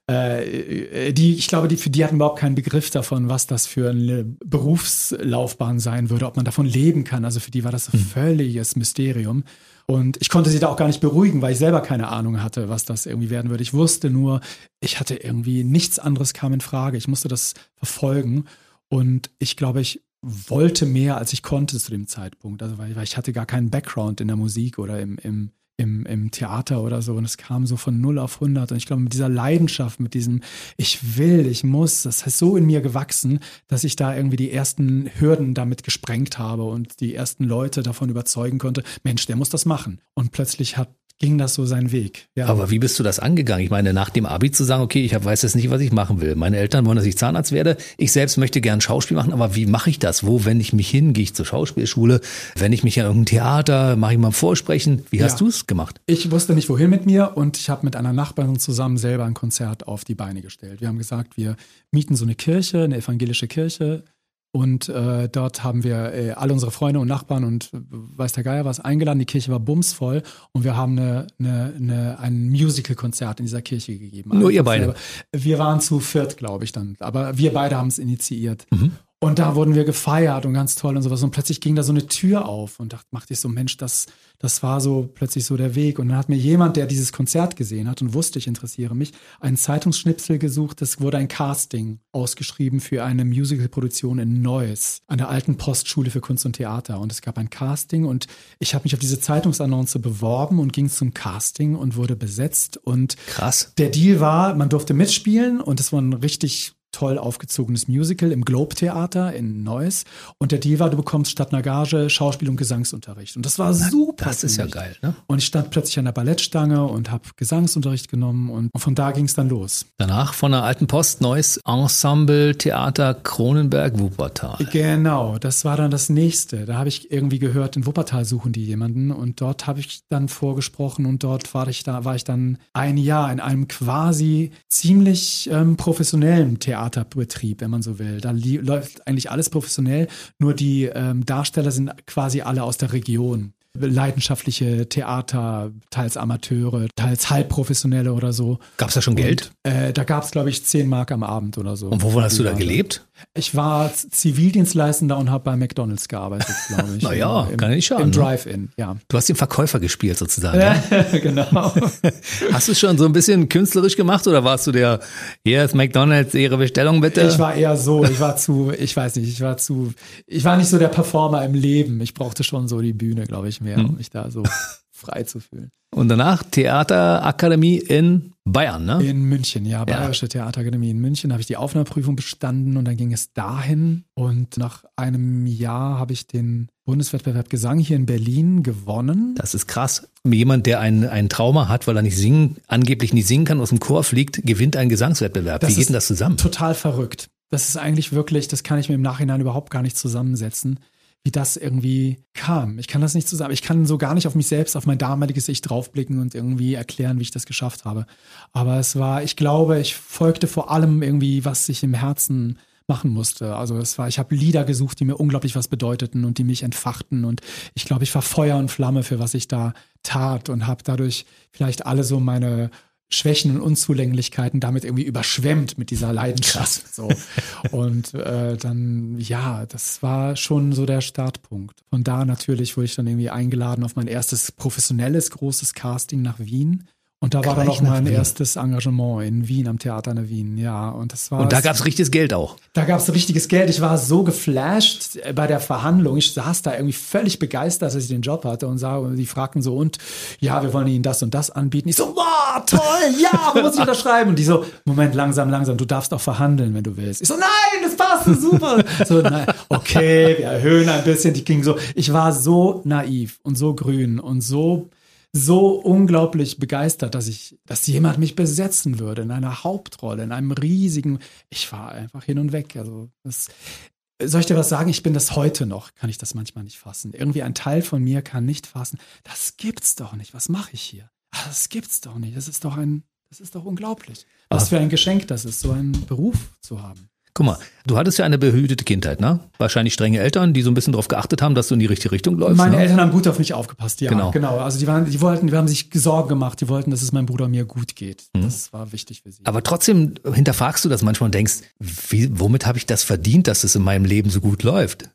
Äh, die, ich glaube, die, für die hatten überhaupt keinen Begriff davon, was das für eine Berufslaufbahn sein würde, ob man davon leben kann. Also für die war das ein hm. völliges Mysterium. Und ich konnte sie da auch gar nicht beruhigen, weil ich selber keine Ahnung hatte, was das irgendwie werden würde. Ich wusste nur, ich hatte irgendwie nichts anderes kam in Frage. Ich musste das verfolgen. Und ich glaube, ich wollte mehr, als ich konnte zu dem Zeitpunkt. Also weil, weil ich hatte gar keinen Background in der Musik oder im, im im, im Theater oder so und es kam so von 0 auf 100 und ich glaube mit dieser Leidenschaft, mit diesem ich will, ich muss, das heißt so in mir gewachsen, dass ich da irgendwie die ersten Hürden damit gesprengt habe und die ersten Leute davon überzeugen konnte, Mensch, der muss das machen. Und plötzlich hat ging das so seinen Weg. Ja. Aber wie bist du das angegangen? Ich meine, nach dem Abi zu sagen, okay, ich weiß jetzt nicht, was ich machen will. Meine Eltern wollen, dass ich Zahnarzt werde. Ich selbst möchte gern Schauspiel machen, aber wie mache ich das? Wo wende ich mich hin? Gehe ich zur Schauspielschule? Wenn ich mich in irgendein Theater, mache ich mal ein Vorsprechen? Wie hast ja. du es gemacht? Ich wusste nicht, wohin mit mir und ich habe mit einer Nachbarin zusammen selber ein Konzert auf die Beine gestellt. Wir haben gesagt, wir mieten so eine Kirche, eine evangelische Kirche und äh, dort haben wir äh, alle unsere Freunde und Nachbarn und äh, weiß der Geier was eingeladen. Die Kirche war bumsvoll und wir haben eine, eine, eine, ein Musical-Konzert in dieser Kirche gegeben. Nur ihr beide? Wir waren zu viert, glaube ich dann. Aber wir beide haben es initiiert. Mhm. Und da wurden wir gefeiert und ganz toll und sowas. Und plötzlich ging da so eine Tür auf und dachte, machte ich so, Mensch, das, das war so plötzlich so der Weg. Und dann hat mir jemand, der dieses Konzert gesehen hat und wusste, ich interessiere mich, einen Zeitungsschnipsel gesucht. Es wurde ein Casting ausgeschrieben für eine Musicalproduktion in Neuss an der alten Postschule für Kunst und Theater. Und es gab ein Casting und ich habe mich auf diese Zeitungsannonce beworben und ging zum Casting und wurde besetzt. Und krass. Der Deal war, man durfte mitspielen und es war ein richtig toll aufgezogenes Musical im Globe Theater in Neuss. Und der Deal war, du bekommst statt einer Gage Schauspiel- und Gesangsunterricht. Und das war super. Das ist ja geil, ne? Und ich stand plötzlich an der Ballettstange und habe Gesangsunterricht genommen und von da ging es dann los. Danach von der Alten Post Neuss Ensemble Theater Kronenberg Wuppertal. Genau, das war dann das nächste. Da habe ich irgendwie gehört, in Wuppertal suchen die jemanden und dort habe ich dann vorgesprochen und dort war ich da war ich dann ein Jahr in einem quasi ziemlich ähm, professionellen Theater Theaterbetrieb, wenn man so will. Da läuft eigentlich alles professionell, nur die ähm, Darsteller sind quasi alle aus der Region. leidenschaftliche Theater, teils Amateure, teils Halbprofessionelle oder so. Gab es da schon Geld? Und, äh, da gab es, glaube ich, 10 Mark am Abend oder so. Und wovon hast du da gelebt? Ich war Zivildienstleistender und habe bei McDonalds gearbeitet, glaube ich. naja, kann ja nicht schaden. Im ne? Drive-In, ja. Du hast den Verkäufer gespielt sozusagen. Ja? genau. Hast du es schon so ein bisschen künstlerisch gemacht oder warst du der, hier ist McDonalds, Ihre Bestellung bitte? Ich war eher so, ich war zu, ich weiß nicht, ich war zu, ich war nicht so der Performer im Leben. Ich brauchte schon so die Bühne, glaube ich, mehr, um mich da so frei zu fühlen. Und danach Theaterakademie in Bayern, ne? In München, ja, Bayerische ja. Theaterakademie in München habe ich die Aufnahmeprüfung bestanden und dann ging es dahin. Und nach einem Jahr habe ich den Bundeswettbewerb Gesang hier in Berlin gewonnen. Das ist krass. Jemand, der ein, ein Trauma hat, weil er nicht singen, angeblich nicht singen kann, aus dem Chor fliegt, gewinnt einen Gesangswettbewerb. Das Wie geht denn das zusammen? Total verrückt. Das ist eigentlich wirklich, das kann ich mir im Nachhinein überhaupt gar nicht zusammensetzen wie das irgendwie kam. Ich kann das nicht zusammen, ich kann so gar nicht auf mich selbst, auf mein damaliges Ich draufblicken und irgendwie erklären, wie ich das geschafft habe. Aber es war, ich glaube, ich folgte vor allem irgendwie, was ich im Herzen machen musste. Also es war, ich habe Lieder gesucht, die mir unglaublich was bedeuteten und die mich entfachten und ich glaube, ich war Feuer und Flamme für was ich da tat und habe dadurch vielleicht alle so meine Schwächen und Unzulänglichkeiten damit irgendwie überschwemmt mit dieser Leidenschaft. So. Und äh, dann, ja, das war schon so der Startpunkt. Von da natürlich wurde ich dann irgendwie eingeladen auf mein erstes professionelles großes Casting nach Wien. Und da war dann auch mein erstes Engagement in Wien am Theater in Wien, ja. Und das war. Und da gab es richtiges Geld auch. Da gab es richtiges Geld. Ich war so geflasht bei der Verhandlung. Ich saß da irgendwie völlig begeistert, dass ich den Job hatte und sah, die fragten so, und ja, wir wollen Ihnen das und das anbieten. Ich so, boah, toll, ja, wo muss ich unterschreiben? Und die so, Moment, langsam, langsam, du darfst auch verhandeln, wenn du willst. Ich so, nein, das passt super. so, nein, okay, wir erhöhen ein bisschen. Die ging so, ich war so naiv und so grün und so so unglaublich begeistert, dass ich, dass jemand mich besetzen würde in einer Hauptrolle, in einem riesigen. Ich war einfach hin und weg. Also das, soll ich dir was sagen? Ich bin das heute noch, kann ich das manchmal nicht fassen. Irgendwie ein Teil von mir kann nicht fassen. Das gibt's doch nicht. Was mache ich hier? Ah, das gibt's doch nicht. Das ist doch ein, das ist doch unglaublich. Was für ein Geschenk das ist, so einen Beruf zu haben. Guck mal, du hattest ja eine behütete Kindheit, ne? Wahrscheinlich strenge Eltern, die so ein bisschen darauf geachtet haben, dass du in die richtige Richtung läufst. Meine ne? Eltern haben gut auf mich aufgepasst, ja. Genau. genau. Also die waren, die wollten, die haben sich Sorgen gemacht, die wollten, dass es meinem Bruder mir gut geht. Mhm. Das war wichtig für sie. Aber trotzdem hinterfragst du das manchmal und denkst, wie, womit habe ich das verdient, dass es in meinem Leben so gut läuft?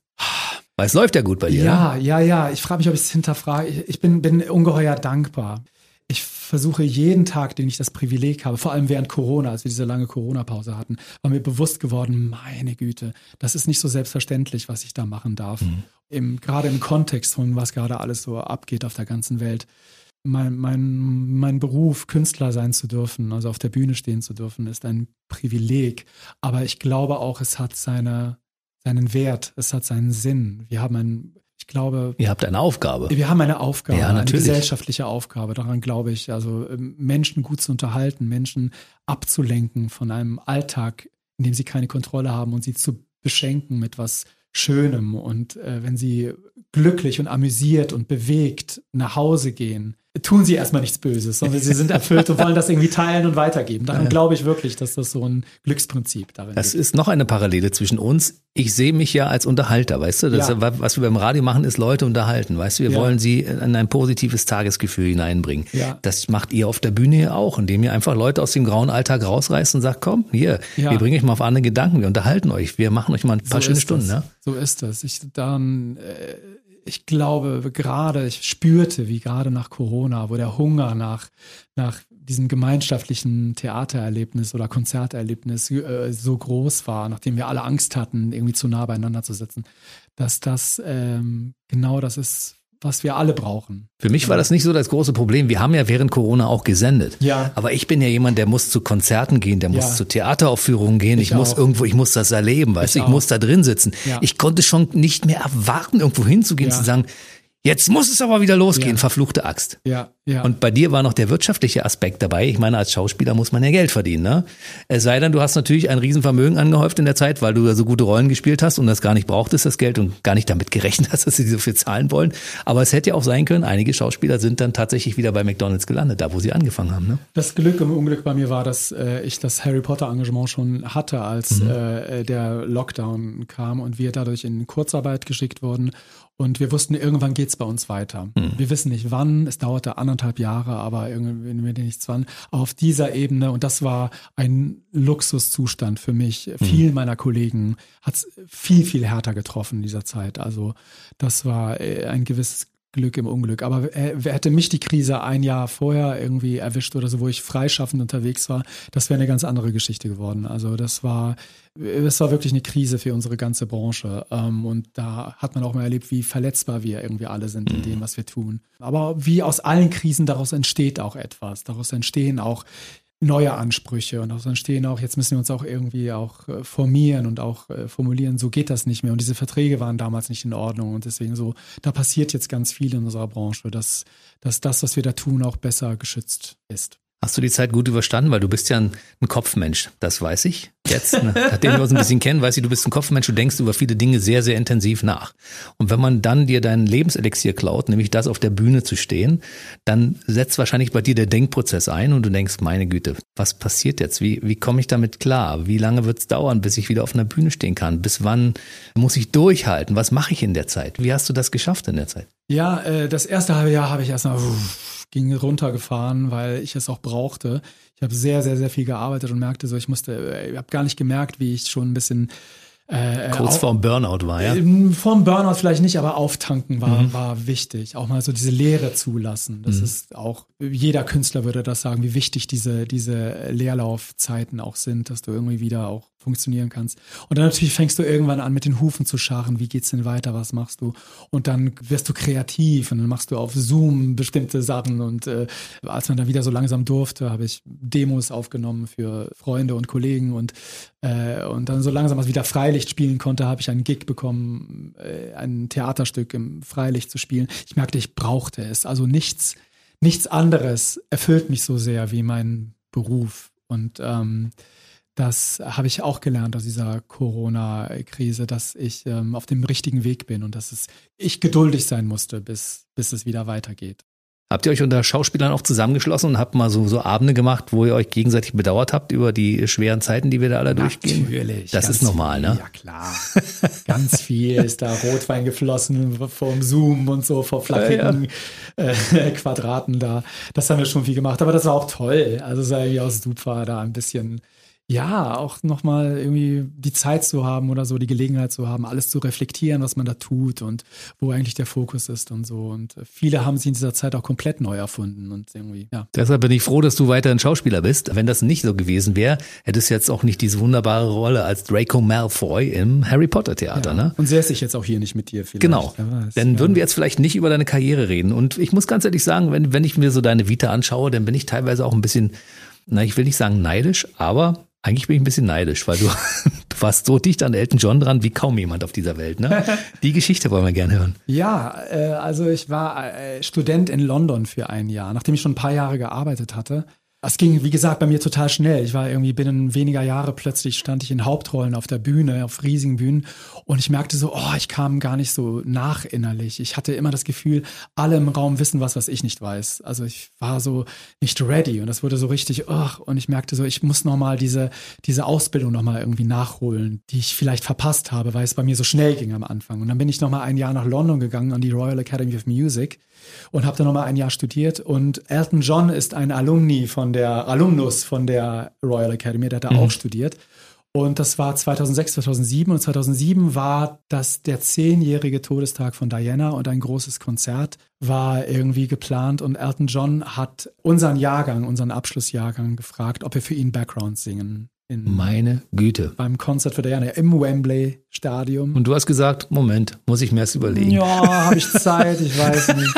Weil es läuft ja gut bei dir. Ja, ne? ja, ja. Ich frage mich, ob ich es hinterfrage. Ich bin, bin ungeheuer dankbar ich versuche jeden Tag, den ich das Privileg habe, vor allem während Corona, als wir diese lange Corona-Pause hatten, war mir bewusst geworden, meine Güte, das ist nicht so selbstverständlich, was ich da machen darf. Mhm. Im, gerade im Kontext von was gerade alles so abgeht auf der ganzen Welt. Mein, mein, mein Beruf, Künstler sein zu dürfen, also auf der Bühne stehen zu dürfen, ist ein Privileg. Aber ich glaube auch, es hat seine, seinen Wert, es hat seinen Sinn. Wir haben ein ich glaube. Ihr habt eine Aufgabe. Wir haben eine Aufgabe, ja, eine gesellschaftliche Aufgabe. Daran glaube ich. Also ähm, Menschen gut zu unterhalten, Menschen abzulenken von einem Alltag, in dem sie keine Kontrolle haben und sie zu beschenken mit was Schönem. Und äh, wenn sie glücklich und amüsiert und bewegt nach Hause gehen, tun sie erstmal nichts Böses, sondern sie sind erfüllt und wollen das irgendwie teilen und weitergeben. Daran glaube ich wirklich, dass das so ein Glücksprinzip darin ist. Das gibt. ist noch eine Parallele zwischen uns. Ich sehe mich ja als Unterhalter, weißt du? Das, ja. Was wir beim Radio machen, ist Leute unterhalten, weißt du? Wir ja. wollen sie in ein positives Tagesgefühl hineinbringen. Ja. Das macht ihr auf der Bühne auch, indem ihr einfach Leute aus dem grauen Alltag rausreißt und sagt, komm, hier, wir bringen euch mal auf andere Gedanken, wir unterhalten euch, wir machen euch mal ein paar so schöne Stunden. Ne? So ist das. Ich dann äh, ich glaube, gerade, ich spürte, wie gerade nach Corona, wo der Hunger nach, nach diesem gemeinschaftlichen Theatererlebnis oder Konzerterlebnis äh, so groß war, nachdem wir alle Angst hatten, irgendwie zu nah beieinander zu sitzen, dass das ähm, genau das ist, was wir alle brauchen. Für mich war das nicht so das große Problem. Wir haben ja während Corona auch gesendet. Ja. Aber ich bin ja jemand, der muss zu Konzerten gehen, der muss ja. zu Theateraufführungen gehen. Ich, ich muss irgendwo, ich muss das erleben, weißt du, ich, ich muss da drin sitzen. Ja. Ich konnte schon nicht mehr erwarten, irgendwo hinzugehen, ja. zu sagen, Jetzt muss es aber wieder losgehen, ja. verfluchte Axt. Ja, ja. Und bei dir war noch der wirtschaftliche Aspekt dabei. Ich meine, als Schauspieler muss man ja Geld verdienen, ne? Es sei denn, du hast natürlich ein Riesenvermögen angehäuft in der Zeit, weil du ja so gute Rollen gespielt hast und das gar nicht brauchtest, das Geld, und gar nicht damit gerechnet hast, dass sie so viel zahlen wollen. Aber es hätte ja auch sein können, einige Schauspieler sind dann tatsächlich wieder bei McDonalds gelandet, da wo sie angefangen haben, ne? Das Glück im Unglück bei mir war, dass äh, ich das Harry Potter Engagement schon hatte, als mhm. äh, der Lockdown kam und wir dadurch in Kurzarbeit geschickt wurden. Und wir wussten, irgendwann geht geht's bei uns weiter. Mhm. Wir wissen nicht wann, es dauerte anderthalb Jahre, aber irgendwie nichts wann. Auf dieser Ebene, und das war ein Luxuszustand für mich. Mhm. Vielen meiner Kollegen hat's viel, viel härter getroffen in dieser Zeit. Also das war äh, ein gewisses Glück im Unglück. Aber hätte mich die Krise ein Jahr vorher irgendwie erwischt oder so, wo ich freischaffend unterwegs war, das wäre eine ganz andere Geschichte geworden. Also das war, es war wirklich eine Krise für unsere ganze Branche. Ähm, und da hat man auch mal erlebt, wie verletzbar wir irgendwie alle sind in dem, was wir tun. Aber wie aus allen Krisen daraus entsteht auch etwas. Daraus entstehen auch neue Ansprüche und daraus entstehen auch, jetzt müssen wir uns auch irgendwie auch äh, formieren und auch äh, formulieren, so geht das nicht mehr. Und diese Verträge waren damals nicht in Ordnung und deswegen so, da passiert jetzt ganz viel in unserer Branche, dass, dass das, was wir da tun, auch besser geschützt ist. Hast du die Zeit gut überstanden? Weil du bist ja ein, ein Kopfmensch, das weiß ich. Jetzt, ne? nachdem wir uns ein bisschen kennen, weiß ich, du bist ein Kopfmensch, du denkst über viele Dinge sehr, sehr intensiv nach. Und wenn man dann dir deinen Lebenselixier klaut, nämlich das auf der Bühne zu stehen, dann setzt wahrscheinlich bei dir der Denkprozess ein und du denkst, meine Güte, was passiert jetzt? Wie, wie komme ich damit klar? Wie lange wird es dauern, bis ich wieder auf einer Bühne stehen kann? Bis wann muss ich durchhalten? Was mache ich in der Zeit? Wie hast du das geschafft in der Zeit? Ja, äh, das erste halbe Jahr habe ich erstmal ging runtergefahren, weil ich es auch brauchte. Ich habe sehr, sehr, sehr viel gearbeitet und merkte so, ich musste, ich habe gar nicht gemerkt, wie ich schon ein bisschen äh, Kurz vorm Burnout war, ja? Ähm, vorm Burnout vielleicht nicht, aber auftanken war, mhm. war wichtig. Auch mal so diese Leere zulassen. Das mhm. ist auch, jeder Künstler würde das sagen, wie wichtig diese, diese Leerlaufzeiten auch sind, dass du irgendwie wieder auch funktionieren kannst. Und dann natürlich fängst du irgendwann an, mit den Hufen zu scharren. Wie geht's denn weiter? Was machst du? Und dann wirst du kreativ und dann machst du auf Zoom bestimmte Sachen. Und äh, als man dann wieder so langsam durfte, habe ich Demos aufgenommen für Freunde und Kollegen und äh, und dann so langsam was wieder Freilicht spielen konnte, habe ich einen Gig bekommen, äh, ein Theaterstück im Freilicht zu spielen. Ich merkte, ich brauchte es. Also nichts, nichts anderes erfüllt mich so sehr wie mein Beruf. Und ähm, das habe ich auch gelernt aus dieser Corona-Krise, dass ich ähm, auf dem richtigen Weg bin und dass es, ich geduldig sein musste, bis, bis es wieder weitergeht. Habt ihr euch unter Schauspielern auch zusammengeschlossen und habt mal so, so Abende gemacht, wo ihr euch gegenseitig bedauert habt über die schweren Zeiten, die wir da alle durchgehen? Natürlich. Das ist normal, viel, ne? Ja, klar. ganz viel ist da Rotwein geflossen vom Zoom und so vor flackigen ja, ja. Äh, Quadraten da. Das haben wir schon viel gemacht, aber das war auch toll. Also es war irgendwie auch super, da ein bisschen ja, auch nochmal irgendwie die Zeit zu haben oder so, die Gelegenheit zu haben, alles zu reflektieren, was man da tut und wo eigentlich der Fokus ist und so. Und viele haben sich in dieser Zeit auch komplett neu erfunden und irgendwie, ja. Deshalb bin ich froh, dass du weiterhin Schauspieler bist. Wenn das nicht so gewesen wäre, hättest du jetzt auch nicht diese wunderbare Rolle als Draco Malfoy im Harry Potter Theater, ja. ne? Und säße ich jetzt auch hier nicht mit dir vielleicht. Genau. Dann ja. würden wir jetzt vielleicht nicht über deine Karriere reden. Und ich muss ganz ehrlich sagen, wenn, wenn ich mir so deine Vita anschaue, dann bin ich teilweise auch ein bisschen, na, ich will nicht sagen neidisch, aber eigentlich bin ich ein bisschen neidisch, weil du, du warst so dicht an Elton John dran wie kaum jemand auf dieser Welt. Ne? Die Geschichte wollen wir gerne hören. Ja, äh, also ich war äh, Student in London für ein Jahr, nachdem ich schon ein paar Jahre gearbeitet hatte. Es ging, wie gesagt, bei mir total schnell. Ich war irgendwie binnen weniger Jahre plötzlich stand ich in Hauptrollen auf der Bühne, auf riesigen Bühnen. Und ich merkte so, oh, ich kam gar nicht so nach innerlich. Ich hatte immer das Gefühl, alle im Raum wissen was, was ich nicht weiß. Also ich war so nicht ready und das wurde so richtig, oh, und ich merkte so, ich muss nochmal diese, diese Ausbildung nochmal irgendwie nachholen, die ich vielleicht verpasst habe, weil es bei mir so schnell ging am Anfang. Und dann bin ich nochmal ein Jahr nach London gegangen an die Royal Academy of Music und habe dann nochmal ein Jahr studiert. Und Elton John ist ein Alumni von der, Alumnus von der Royal Academy, der hat da mhm. auch studiert. Und das war 2006, 2007. Und 2007 war das der zehnjährige Todestag von Diana und ein großes Konzert war irgendwie geplant. Und Elton John hat unseren Jahrgang, unseren Abschlussjahrgang gefragt, ob wir für ihn Background singen. Meine Güte. Beim Konzert für Diana im Wembley Stadium. Und du hast gesagt, Moment, muss ich mir erst überlegen. Ja, habe ich Zeit, ich weiß nicht.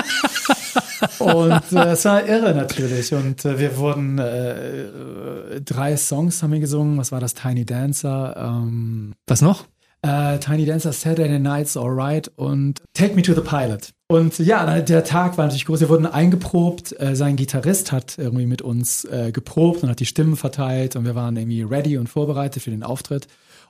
Und äh, es war irre natürlich. Und äh, wir wurden äh, drei Songs haben wir gesungen. Was war das? Tiny Dancer. Ähm, Was noch? Äh, Tiny Dancer, Saturday Nights Alright und Take Me to the Pilot. Und ja, der Tag war natürlich groß. Wir wurden eingeprobt. Äh, sein Gitarrist hat irgendwie mit uns äh, geprobt und hat die Stimmen verteilt und wir waren irgendwie ready und vorbereitet für den Auftritt.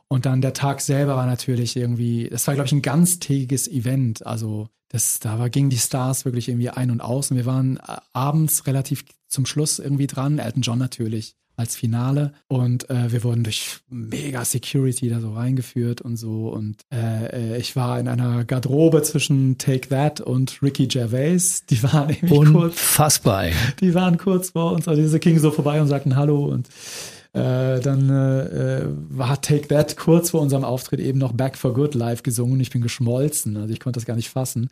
Und dann der Tag selber war natürlich irgendwie, das war, glaube ich, ein ganztägiges Event. Also das, da war, gingen die Stars wirklich irgendwie ein und aus. Und wir waren äh, abends relativ zum Schluss irgendwie dran. Elton John natürlich als Finale. Und äh, wir wurden durch mega Security da so reingeführt und so. Und äh, äh ich war in einer Garderobe zwischen Take That und Ricky Gervais. Die waren irgendwie Unfassbar. kurz. Die waren kurz vor uns. Also diese King so vorbei und sagten Hallo und äh, dann äh, äh, war Take That kurz vor unserem Auftritt eben noch Back for Good live gesungen. Ich bin geschmolzen, also ich konnte das gar nicht fassen.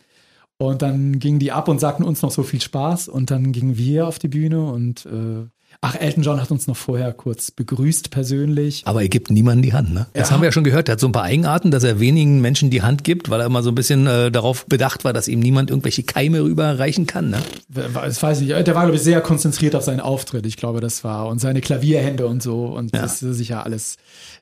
Und dann gingen die ab und sagten uns noch so viel Spaß. Und dann gingen wir auf die Bühne und äh, Ach, Elton John hat uns noch vorher kurz begrüßt persönlich. Aber er gibt niemandem die Hand, ne? Das haben wir ja schon gehört. Er hat so ein paar Eigenarten, dass er wenigen Menschen die Hand gibt, weil er immer so ein bisschen äh, darauf bedacht war, dass ihm niemand irgendwelche Keime rüberreichen kann, ne? Das weiß ich nicht. Der war, glaube ich, sehr konzentriert auf seinen Auftritt. Ich glaube, das war und seine Klavierhände und so. Und ja. das ist sicher alles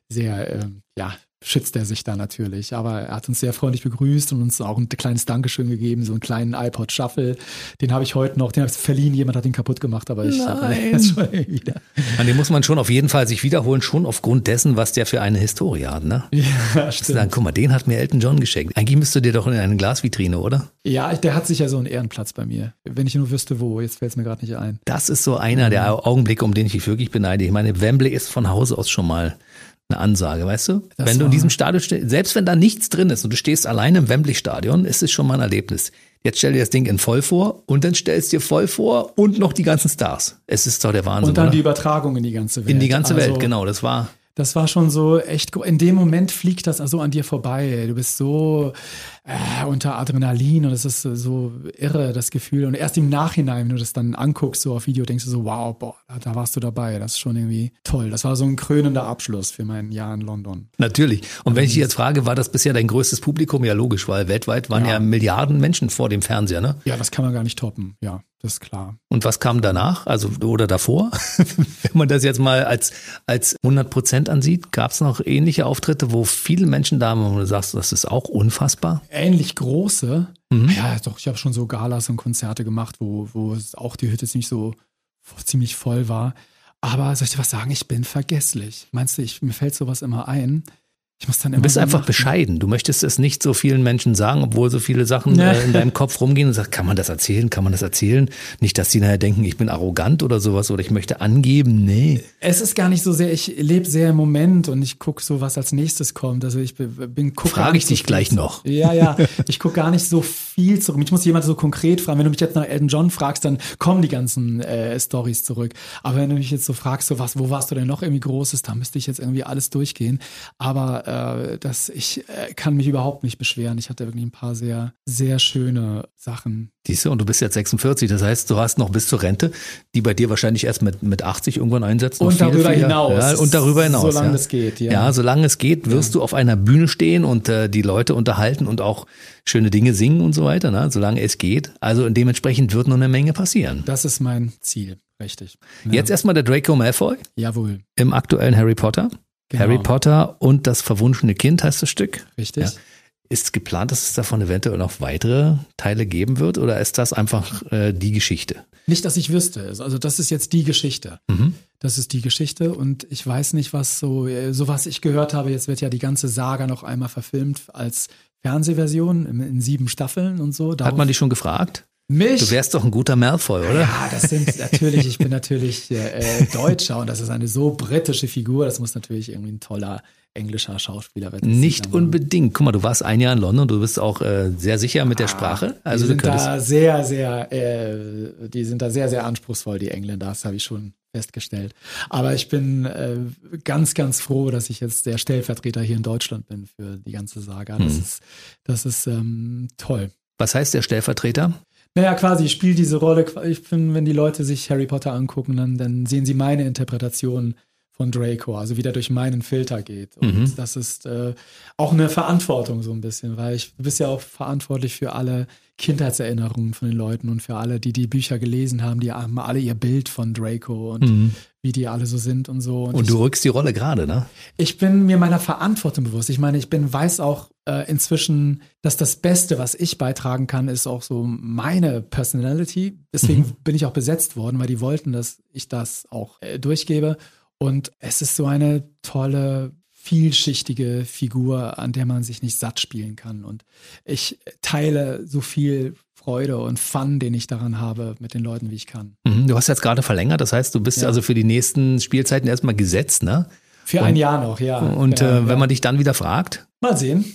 sehr, äh, ja, schützt er sich da natürlich. Aber er hat uns sehr freundlich begrüßt und uns auch ein kleines Dankeschön gegeben, so einen kleinen iPod Shuffle. Den habe ich heute noch, den habe ich verliehen, jemand hat den kaputt gemacht, aber ich habe jetzt schon wieder. An den muss man schon auf jeden Fall sich wiederholen, schon aufgrund dessen, was der für eine Historie hat, ne? Ja, stimmt. Sagen, guck mal, den hat mir Elton John geschenkt. Eigentlich müsste der doch in eine Glasvitrine, oder? Ja, der hat sicher so einen Ehrenplatz bei mir. Wenn ich nur wüsste, wo, jetzt fällt es mir gerade nicht ein. Das ist so einer der Augenblicke, um den ich mich wirklich beneide. Ich meine, Wembley ist von Hause aus schon mal eine Ansage, weißt du? Das wenn du in diesem Stadion stehst, selbst wenn da nichts drin ist und du stehst alleine im Wembley-Stadion, ist es schon mal ein Erlebnis. Jetzt stell dir das Ding in voll vor und dann stellst dir voll vor und noch die ganzen Stars. Es ist doch der Wahnsinn. Und dann oder? die Übertragung in die ganze Welt. In die ganze also, Welt, genau, das war. Das war schon so echt, in dem Moment fliegt das also an dir vorbei. Du bist so äh, unter Adrenalin und es ist so irre, das Gefühl. Und erst im Nachhinein, wenn du das dann anguckst, so auf Video, denkst du so, wow, boah, da warst du dabei. Das ist schon irgendwie toll. Das war so ein krönender Abschluss für mein Jahr in London. Natürlich. Und wenn ich dich jetzt frage, war das bisher dein größtes Publikum? Ja, logisch, weil weltweit waren ja, ja Milliarden Menschen vor dem Fernseher, ne? Ja, das kann man gar nicht toppen. Ja, das ist klar. Und was kam danach? Also, oder davor? wenn man das jetzt mal als, als 100 Prozent ansieht, gab es noch ähnliche Auftritte, wo viele Menschen da waren, wo du sagst, das ist auch unfassbar? ähnlich große. Mhm. Ja, doch, ich habe schon so Galas und Konzerte gemacht, wo, wo auch die Hütte ziemlich so ziemlich voll war. Aber soll ich dir was sagen? Ich bin vergesslich. Meinst du, ich, mir fällt sowas immer ein? Ich muss dann immer du bist so einfach machen. bescheiden. Du möchtest es nicht so vielen Menschen sagen, obwohl so viele Sachen ja. äh, in deinem Kopf rumgehen und sagst, kann man das erzählen? Kann man das erzählen? Nicht, dass die nachher denken, ich bin arrogant oder sowas oder ich möchte angeben. Nee. Es ist gar nicht so sehr, ich lebe sehr im Moment und ich gucke so, was als nächstes kommt. Also ich bin guck Frage ich dich so gleich noch. Ja, ja. Ich gucke gar nicht so viel zurück. Ich muss jemand so konkret fragen. Wenn du mich jetzt nach Elton John fragst, dann kommen die ganzen äh, Stories zurück. Aber wenn du mich jetzt so fragst, so was, wo warst du denn noch irgendwie Großes, da müsste ich jetzt irgendwie alles durchgehen. Aber äh, das ich äh, kann mich überhaupt nicht beschweren. Ich hatte wirklich ein paar sehr, sehr schöne Sachen. Diese und du bist jetzt 46, das heißt, du hast noch bis zur Rente, die bei dir wahrscheinlich erst mit, mit 80 irgendwann einsetzt. Und darüber viel, hinaus. Ja, und darüber hinaus. Solange ja. es geht, ja. Ja, solange es geht, wirst ja. du auf einer Bühne stehen und äh, die Leute unterhalten und auch schöne Dinge singen und so weiter, ne? solange es geht. Also dementsprechend wird noch eine Menge passieren. Das ist mein Ziel, richtig. Ja. Jetzt erstmal der Draco Malfoy. Jawohl. Im aktuellen Harry Potter. Genau. Harry Potter und das verwunschene Kind heißt das Stück. Richtig. Ja. Ist geplant, dass es davon eventuell noch weitere Teile geben wird oder ist das einfach äh, die Geschichte? Nicht, dass ich wüsste. Also das ist jetzt die Geschichte. Mhm. Das ist die Geschichte und ich weiß nicht, was so, äh, so was ich gehört habe, jetzt wird ja die ganze Saga noch einmal verfilmt als Fernsehversion in, in sieben Staffeln und so. Darauf Hat man dich schon gefragt? Mich? Du wärst doch ein guter Malfoy, oder? Ja, das sind natürlich, ich bin natürlich äh, Deutscher und das ist eine so britische Figur, das muss natürlich irgendwie ein toller englischer Schauspieler werden. Nicht unbedingt. Guck mal, du warst ein Jahr in London, du bist auch äh, sehr sicher mit der ah, Sprache. Also die sind da sehr, sehr, äh, die sind da sehr, sehr anspruchsvoll, die Engländer, das habe ich schon festgestellt. Aber ich bin äh, ganz, ganz froh, dass ich jetzt der Stellvertreter hier in Deutschland bin für die ganze Saga. Das hm. ist, das ist ähm, toll. Was heißt der Stellvertreter? Naja, quasi, ich spiele diese Rolle. Ich finde, wenn die Leute sich Harry Potter angucken, dann, dann sehen sie meine Interpretation von Draco, also wie der durch meinen Filter geht. Und mhm. das ist äh, auch eine Verantwortung so ein bisschen, weil ich bist ja auch verantwortlich für alle Kindheitserinnerungen von den Leuten und für alle, die die Bücher gelesen haben, die haben alle ihr Bild von Draco und mhm. Wie die alle so sind und so. Und, und du ich, rückst die Rolle gerade, ne? Ich bin mir meiner Verantwortung bewusst. Ich meine, ich bin weiß auch äh, inzwischen, dass das Beste, was ich beitragen kann, ist auch so meine Personality. Deswegen mhm. bin ich auch besetzt worden, weil die wollten, dass ich das auch äh, durchgebe. Und es ist so eine tolle vielschichtige Figur, an der man sich nicht satt spielen kann. Und ich teile so viel Freude und Fun, den ich daran habe, mit den Leuten, wie ich kann. Mhm, du hast jetzt gerade verlängert, das heißt, du bist Ja. also für die nächsten Spielzeiten erstmal gesetzt, ne? Für ein Jahr noch, ja. Und genau, äh, wenn ja. man dich dann wieder fragt, Mal sehen.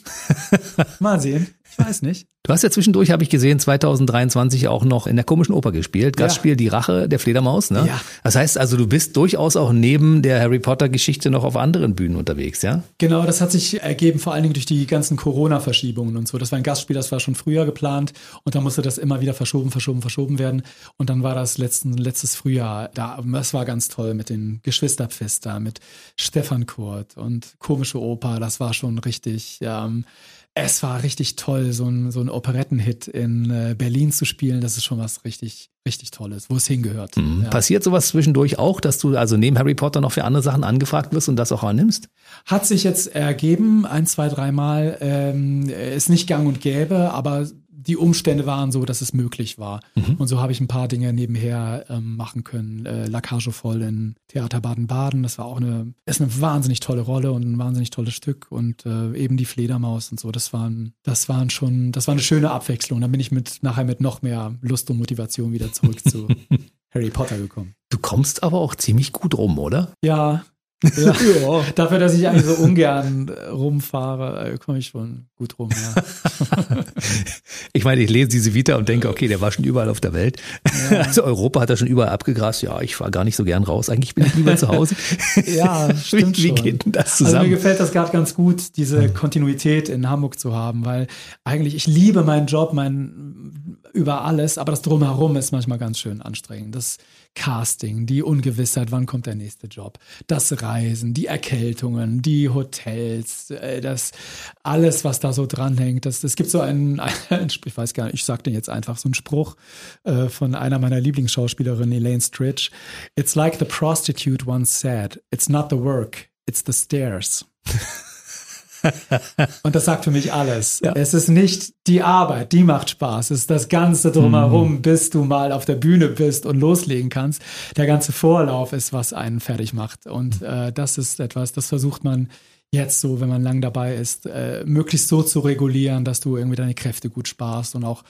Mal sehen. Ich weiß nicht. du hast ja zwischendurch, habe ich gesehen, 2023 auch noch in der komischen Oper gespielt, Ja. Gastspiel Die Rache der Fledermaus, ne? Ja. Das heißt also, du bist durchaus auch neben der Harry Potter Geschichte noch auf anderen Bühnen unterwegs, ja? Genau, das hat sich ergeben, vor allen Dingen durch die ganzen Corona-Verschiebungen und so. Das war ein Gastspiel, das war schon früher geplant und dann musste das immer wieder verschoben, verschoben, verschoben werden. Und dann war das letzten, letztes Frühjahr da. Das war ganz toll mit den Geschwisterpfister, mit Stefan Kurt und komische Oper. Das war schon richtig. Ähm, es war richtig toll, so ein, so ein Operettenhit in äh, Berlin zu spielen. Das ist schon was richtig, richtig Tolles, wo es hingehört. Mhm. Ja. Passiert sowas zwischendurch auch, dass du also neben Harry Potter noch für andere Sachen angefragt wirst und das auch annimmst? Hat sich jetzt ergeben, ein, zwei, dreimal. Ähm, ist nicht gang und gäbe, aber die Umstände waren so, dass es möglich war. Und so habe ich ein paar Dinge nebenher ähm, machen können. Äh, Lacage voll in Theater Baden-Baden, das war auch eine, ist eine wahnsinnig tolle Rolle und ein wahnsinnig tolles Stück. Und äh, eben die Fledermaus und so, das waren, das waren schon, das war eine schöne Abwechslung. Dann bin ich mit nachher mit noch mehr Lust und Motivation wieder zurück zu Harry Potter gekommen. Du kommst aber auch ziemlich gut rum, oder? Ja. Ja. Dafür, dass ich eigentlich so ungern äh, rumfahre, äh, komme ich schon gut rum. Ja. Ich meine, ich lese diese Vita und denke, okay, der war schon überall auf der Welt. Also Europa hat er schon überall abgegrast. Ja, ich fahre gar nicht so gern raus. Eigentlich bin ich lieber zu Hause. Ja, stimmt wie, wie geht denn das Also mir zusammen? gefällt das gerade ganz gut, diese Kontinuität in Hamburg zu haben, weil eigentlich ich liebe meinen Job, mein über alles, aber das drumherum ist manchmal ganz schön anstrengend. Das Casting, die Ungewissheit, wann kommt der nächste Job, das Reisen, die Erkältungen, die Hotels, äh, das alles, was da so dranhängt. Das, es gibt so einen, einen, ich weiß gar nicht, ich sag den jetzt einfach so einen Spruch äh, von einer meiner Lieblingsschauspielerinnen, Elaine Stritch. It's like the prostitute once said, it's not the work, it's the stairs. Und das sagt für mich alles. Ja. Es ist nicht die Arbeit, die macht Spaß. Es ist das Ganze drumherum, bis du mal auf der Bühne bist und loslegen kannst. Der ganze Vorlauf ist, was einen fertig macht. Und äh, das ist etwas, das versucht man jetzt so, wenn man lang dabei ist, äh, möglichst so zu regulieren, dass du irgendwie deine Kräfte gut sparst und auch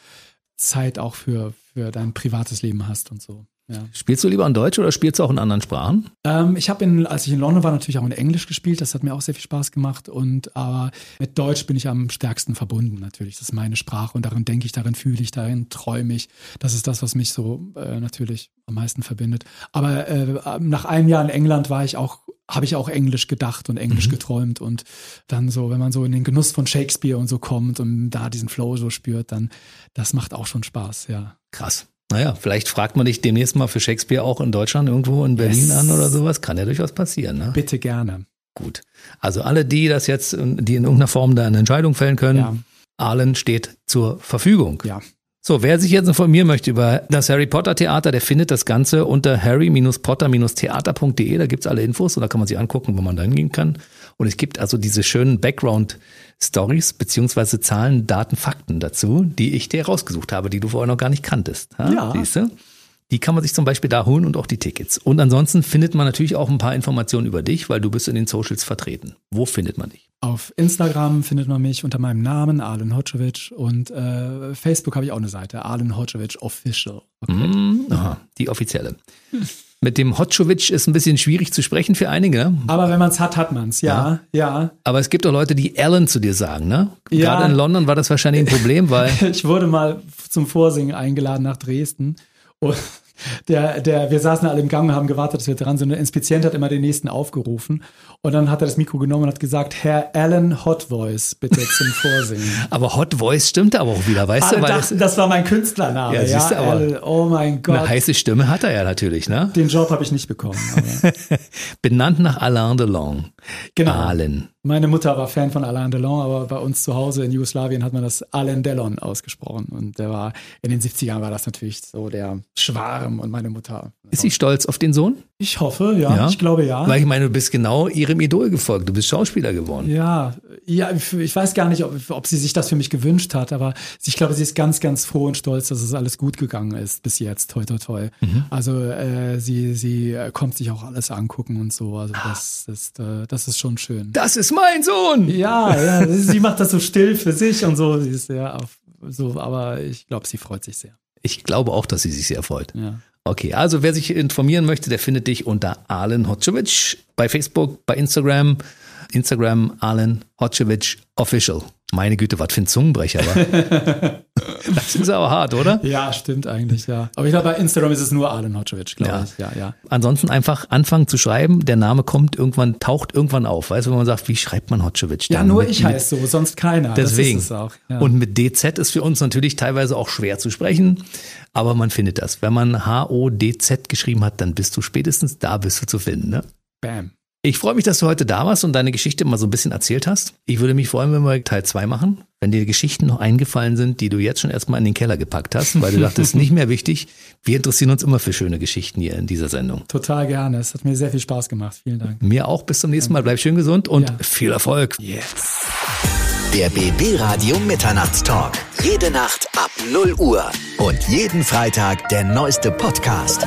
Zeit auch für, für dein privates Leben hast und so. Ja. Spielst du lieber in Deutsch oder spielst du auch in anderen Sprachen? Ähm, ich habe in, als ich in London war, natürlich auch in Englisch gespielt. Das hat mir auch sehr viel Spaß gemacht. Und aber mit Deutsch bin ich am stärksten verbunden natürlich. Das ist meine Sprache und darin denke ich, darin fühle ich, darin träume ich. Das ist das, was mich so äh, natürlich am meisten verbindet. Aber äh, nach einem Jahr in England war ich auch habe ich auch Englisch gedacht und Englisch geträumt und dann so, wenn man so in den Genuss von Shakespeare und so kommt und da diesen Flow so spürt, dann das macht auch schon Spaß, ja. Krass. Naja, vielleicht fragt man dich demnächst mal für Shakespeare auch in Deutschland irgendwo in Berlin Yes. an oder sowas. Kann ja durchaus passieren, ne? Bitte gerne. Gut. Also alle, die das jetzt, die in irgendeiner Form da eine Entscheidung fällen können, Ja. Allen steht zur Verfügung. Ja. So, wer sich jetzt informieren möchte über das Harry Potter Theater, der findet das Ganze unter harry-potter-theater.de. Da gibt's alle Infos und da kann man sich angucken, wo man da hingehen kann. Und es gibt also diese schönen Background-Stories beziehungsweise Zahlen, Daten, Fakten dazu, die ich dir rausgesucht habe, die du vorher noch gar nicht kanntest. Ja. Siehst du? Die kann man sich zum Beispiel da holen und auch die Tickets. Und ansonsten findet man natürlich auch ein paar Informationen über dich, weil du bist in den Socials vertreten. Wo findet man dich? Auf Instagram findet man mich unter meinem Namen, Alen Hocevic. Und äh, Facebook habe ich auch eine Seite, Alen Hocevic Official. Okay. Hm, aha, die offizielle. Mit dem Hotchovic ist ein bisschen schwierig zu sprechen für einige, ne? Aber wenn man es hat, hat man es. Ja, ja, aber es gibt auch Leute, die Alan zu dir sagen, ne? Ja. Gerade in London war das wahrscheinlich ein Problem, weil Ich wurde mal zum Vorsingen eingeladen nach Dresden. Und der, der, wir saßen alle im Gang und haben gewartet, dass wir dran sind. Und der Inspizient hat immer den nächsten aufgerufen. Und dann hat er das Mikro genommen und hat gesagt, Herr Alan Hot Voice, bitte zum Vorsingen. aber Hot Voice stimmte aber auch wieder, weißt Alle du, weil dachten, das war mein Künstlername. Ja, Ja, du, Alan, oh mein Gott. eine heiße Stimme hat er ja natürlich, ne? Den Job habe ich nicht bekommen. Benannt nach Alain Delon. Genau. Alan. Meine Mutter war Fan von Alain Delon, aber bei uns zu Hause in Jugoslawien hat man das Alain Delon ausgesprochen. Und der war, in den 70ern war das natürlich so der Schwarm und meine Mutter. Ist sie stolz auf den Sohn? Ich hoffe, ja, Ja? ich glaube ja. Weil ich meine, du bist genau ihrem Idol gefolgt. Du bist Schauspieler geworden. Ja, ja, ich weiß gar nicht, ob, ob sie sich das für mich gewünscht hat, aber ich glaube, sie ist ganz, ganz froh und stolz, dass es alles gut gegangen ist bis jetzt, toi, toi, toi. Also äh, sie, sie äh, kommt sich auch alles angucken und so. Also das ist, äh, das ist schon schön. Das ist mein Sohn! Ja, ja, sie macht das so still für sich und so. Sie ist ja auf, so, aber ich glaube, sie freut sich sehr. Ich glaube auch, dass sie sich sehr freut. Ja. Okay, also wer sich informieren möchte, der findet dich unter Alen Hocevic bei Facebook, bei Instagram. Instagram Alen Hocevic Official. Meine Güte, was für ein Zungenbrecher. Aber. das ist aber hart, oder? Ja, stimmt eigentlich, ja. Aber ich glaube, bei Instagram ist es nur Alen Hocevic, glaube Ja. ich. Ja, ja. Ansonsten einfach anfangen zu schreiben. Der Name kommt irgendwann, taucht irgendwann auf. Weißt du, wenn man sagt, wie schreibt man Hocevic? Ja, nur Mit- ich heiße so, sonst keiner. Deswegen. Das ist es auch. Ja. Und mit DZ ist für uns natürlich teilweise auch schwer zu sprechen, aber man findet das. Wenn man H-O-D-Z geschrieben hat, dann bist du spätestens da bist du zu finden. Ne? Bam. Ich freue mich, dass du heute da warst und deine Geschichte mal so ein bisschen erzählt hast. Ich würde mich freuen, wenn wir Teil 2 machen. Wenn dir Geschichten noch eingefallen sind, die du jetzt schon erstmal in den Keller gepackt hast, weil du dachtest, nicht mehr wichtig. Wir interessieren uns immer für schöne Geschichten hier in dieser Sendung. Total gerne. Es hat mir sehr viel Spaß gemacht. Vielen Dank. Mir auch. Bis zum nächsten Mal. Bleib schön gesund und Ja. viel Erfolg. Yes. Der BB Radio Mitternachtstalk. Jede Nacht ab 0 Uhr. Und jeden Freitag der neueste Podcast.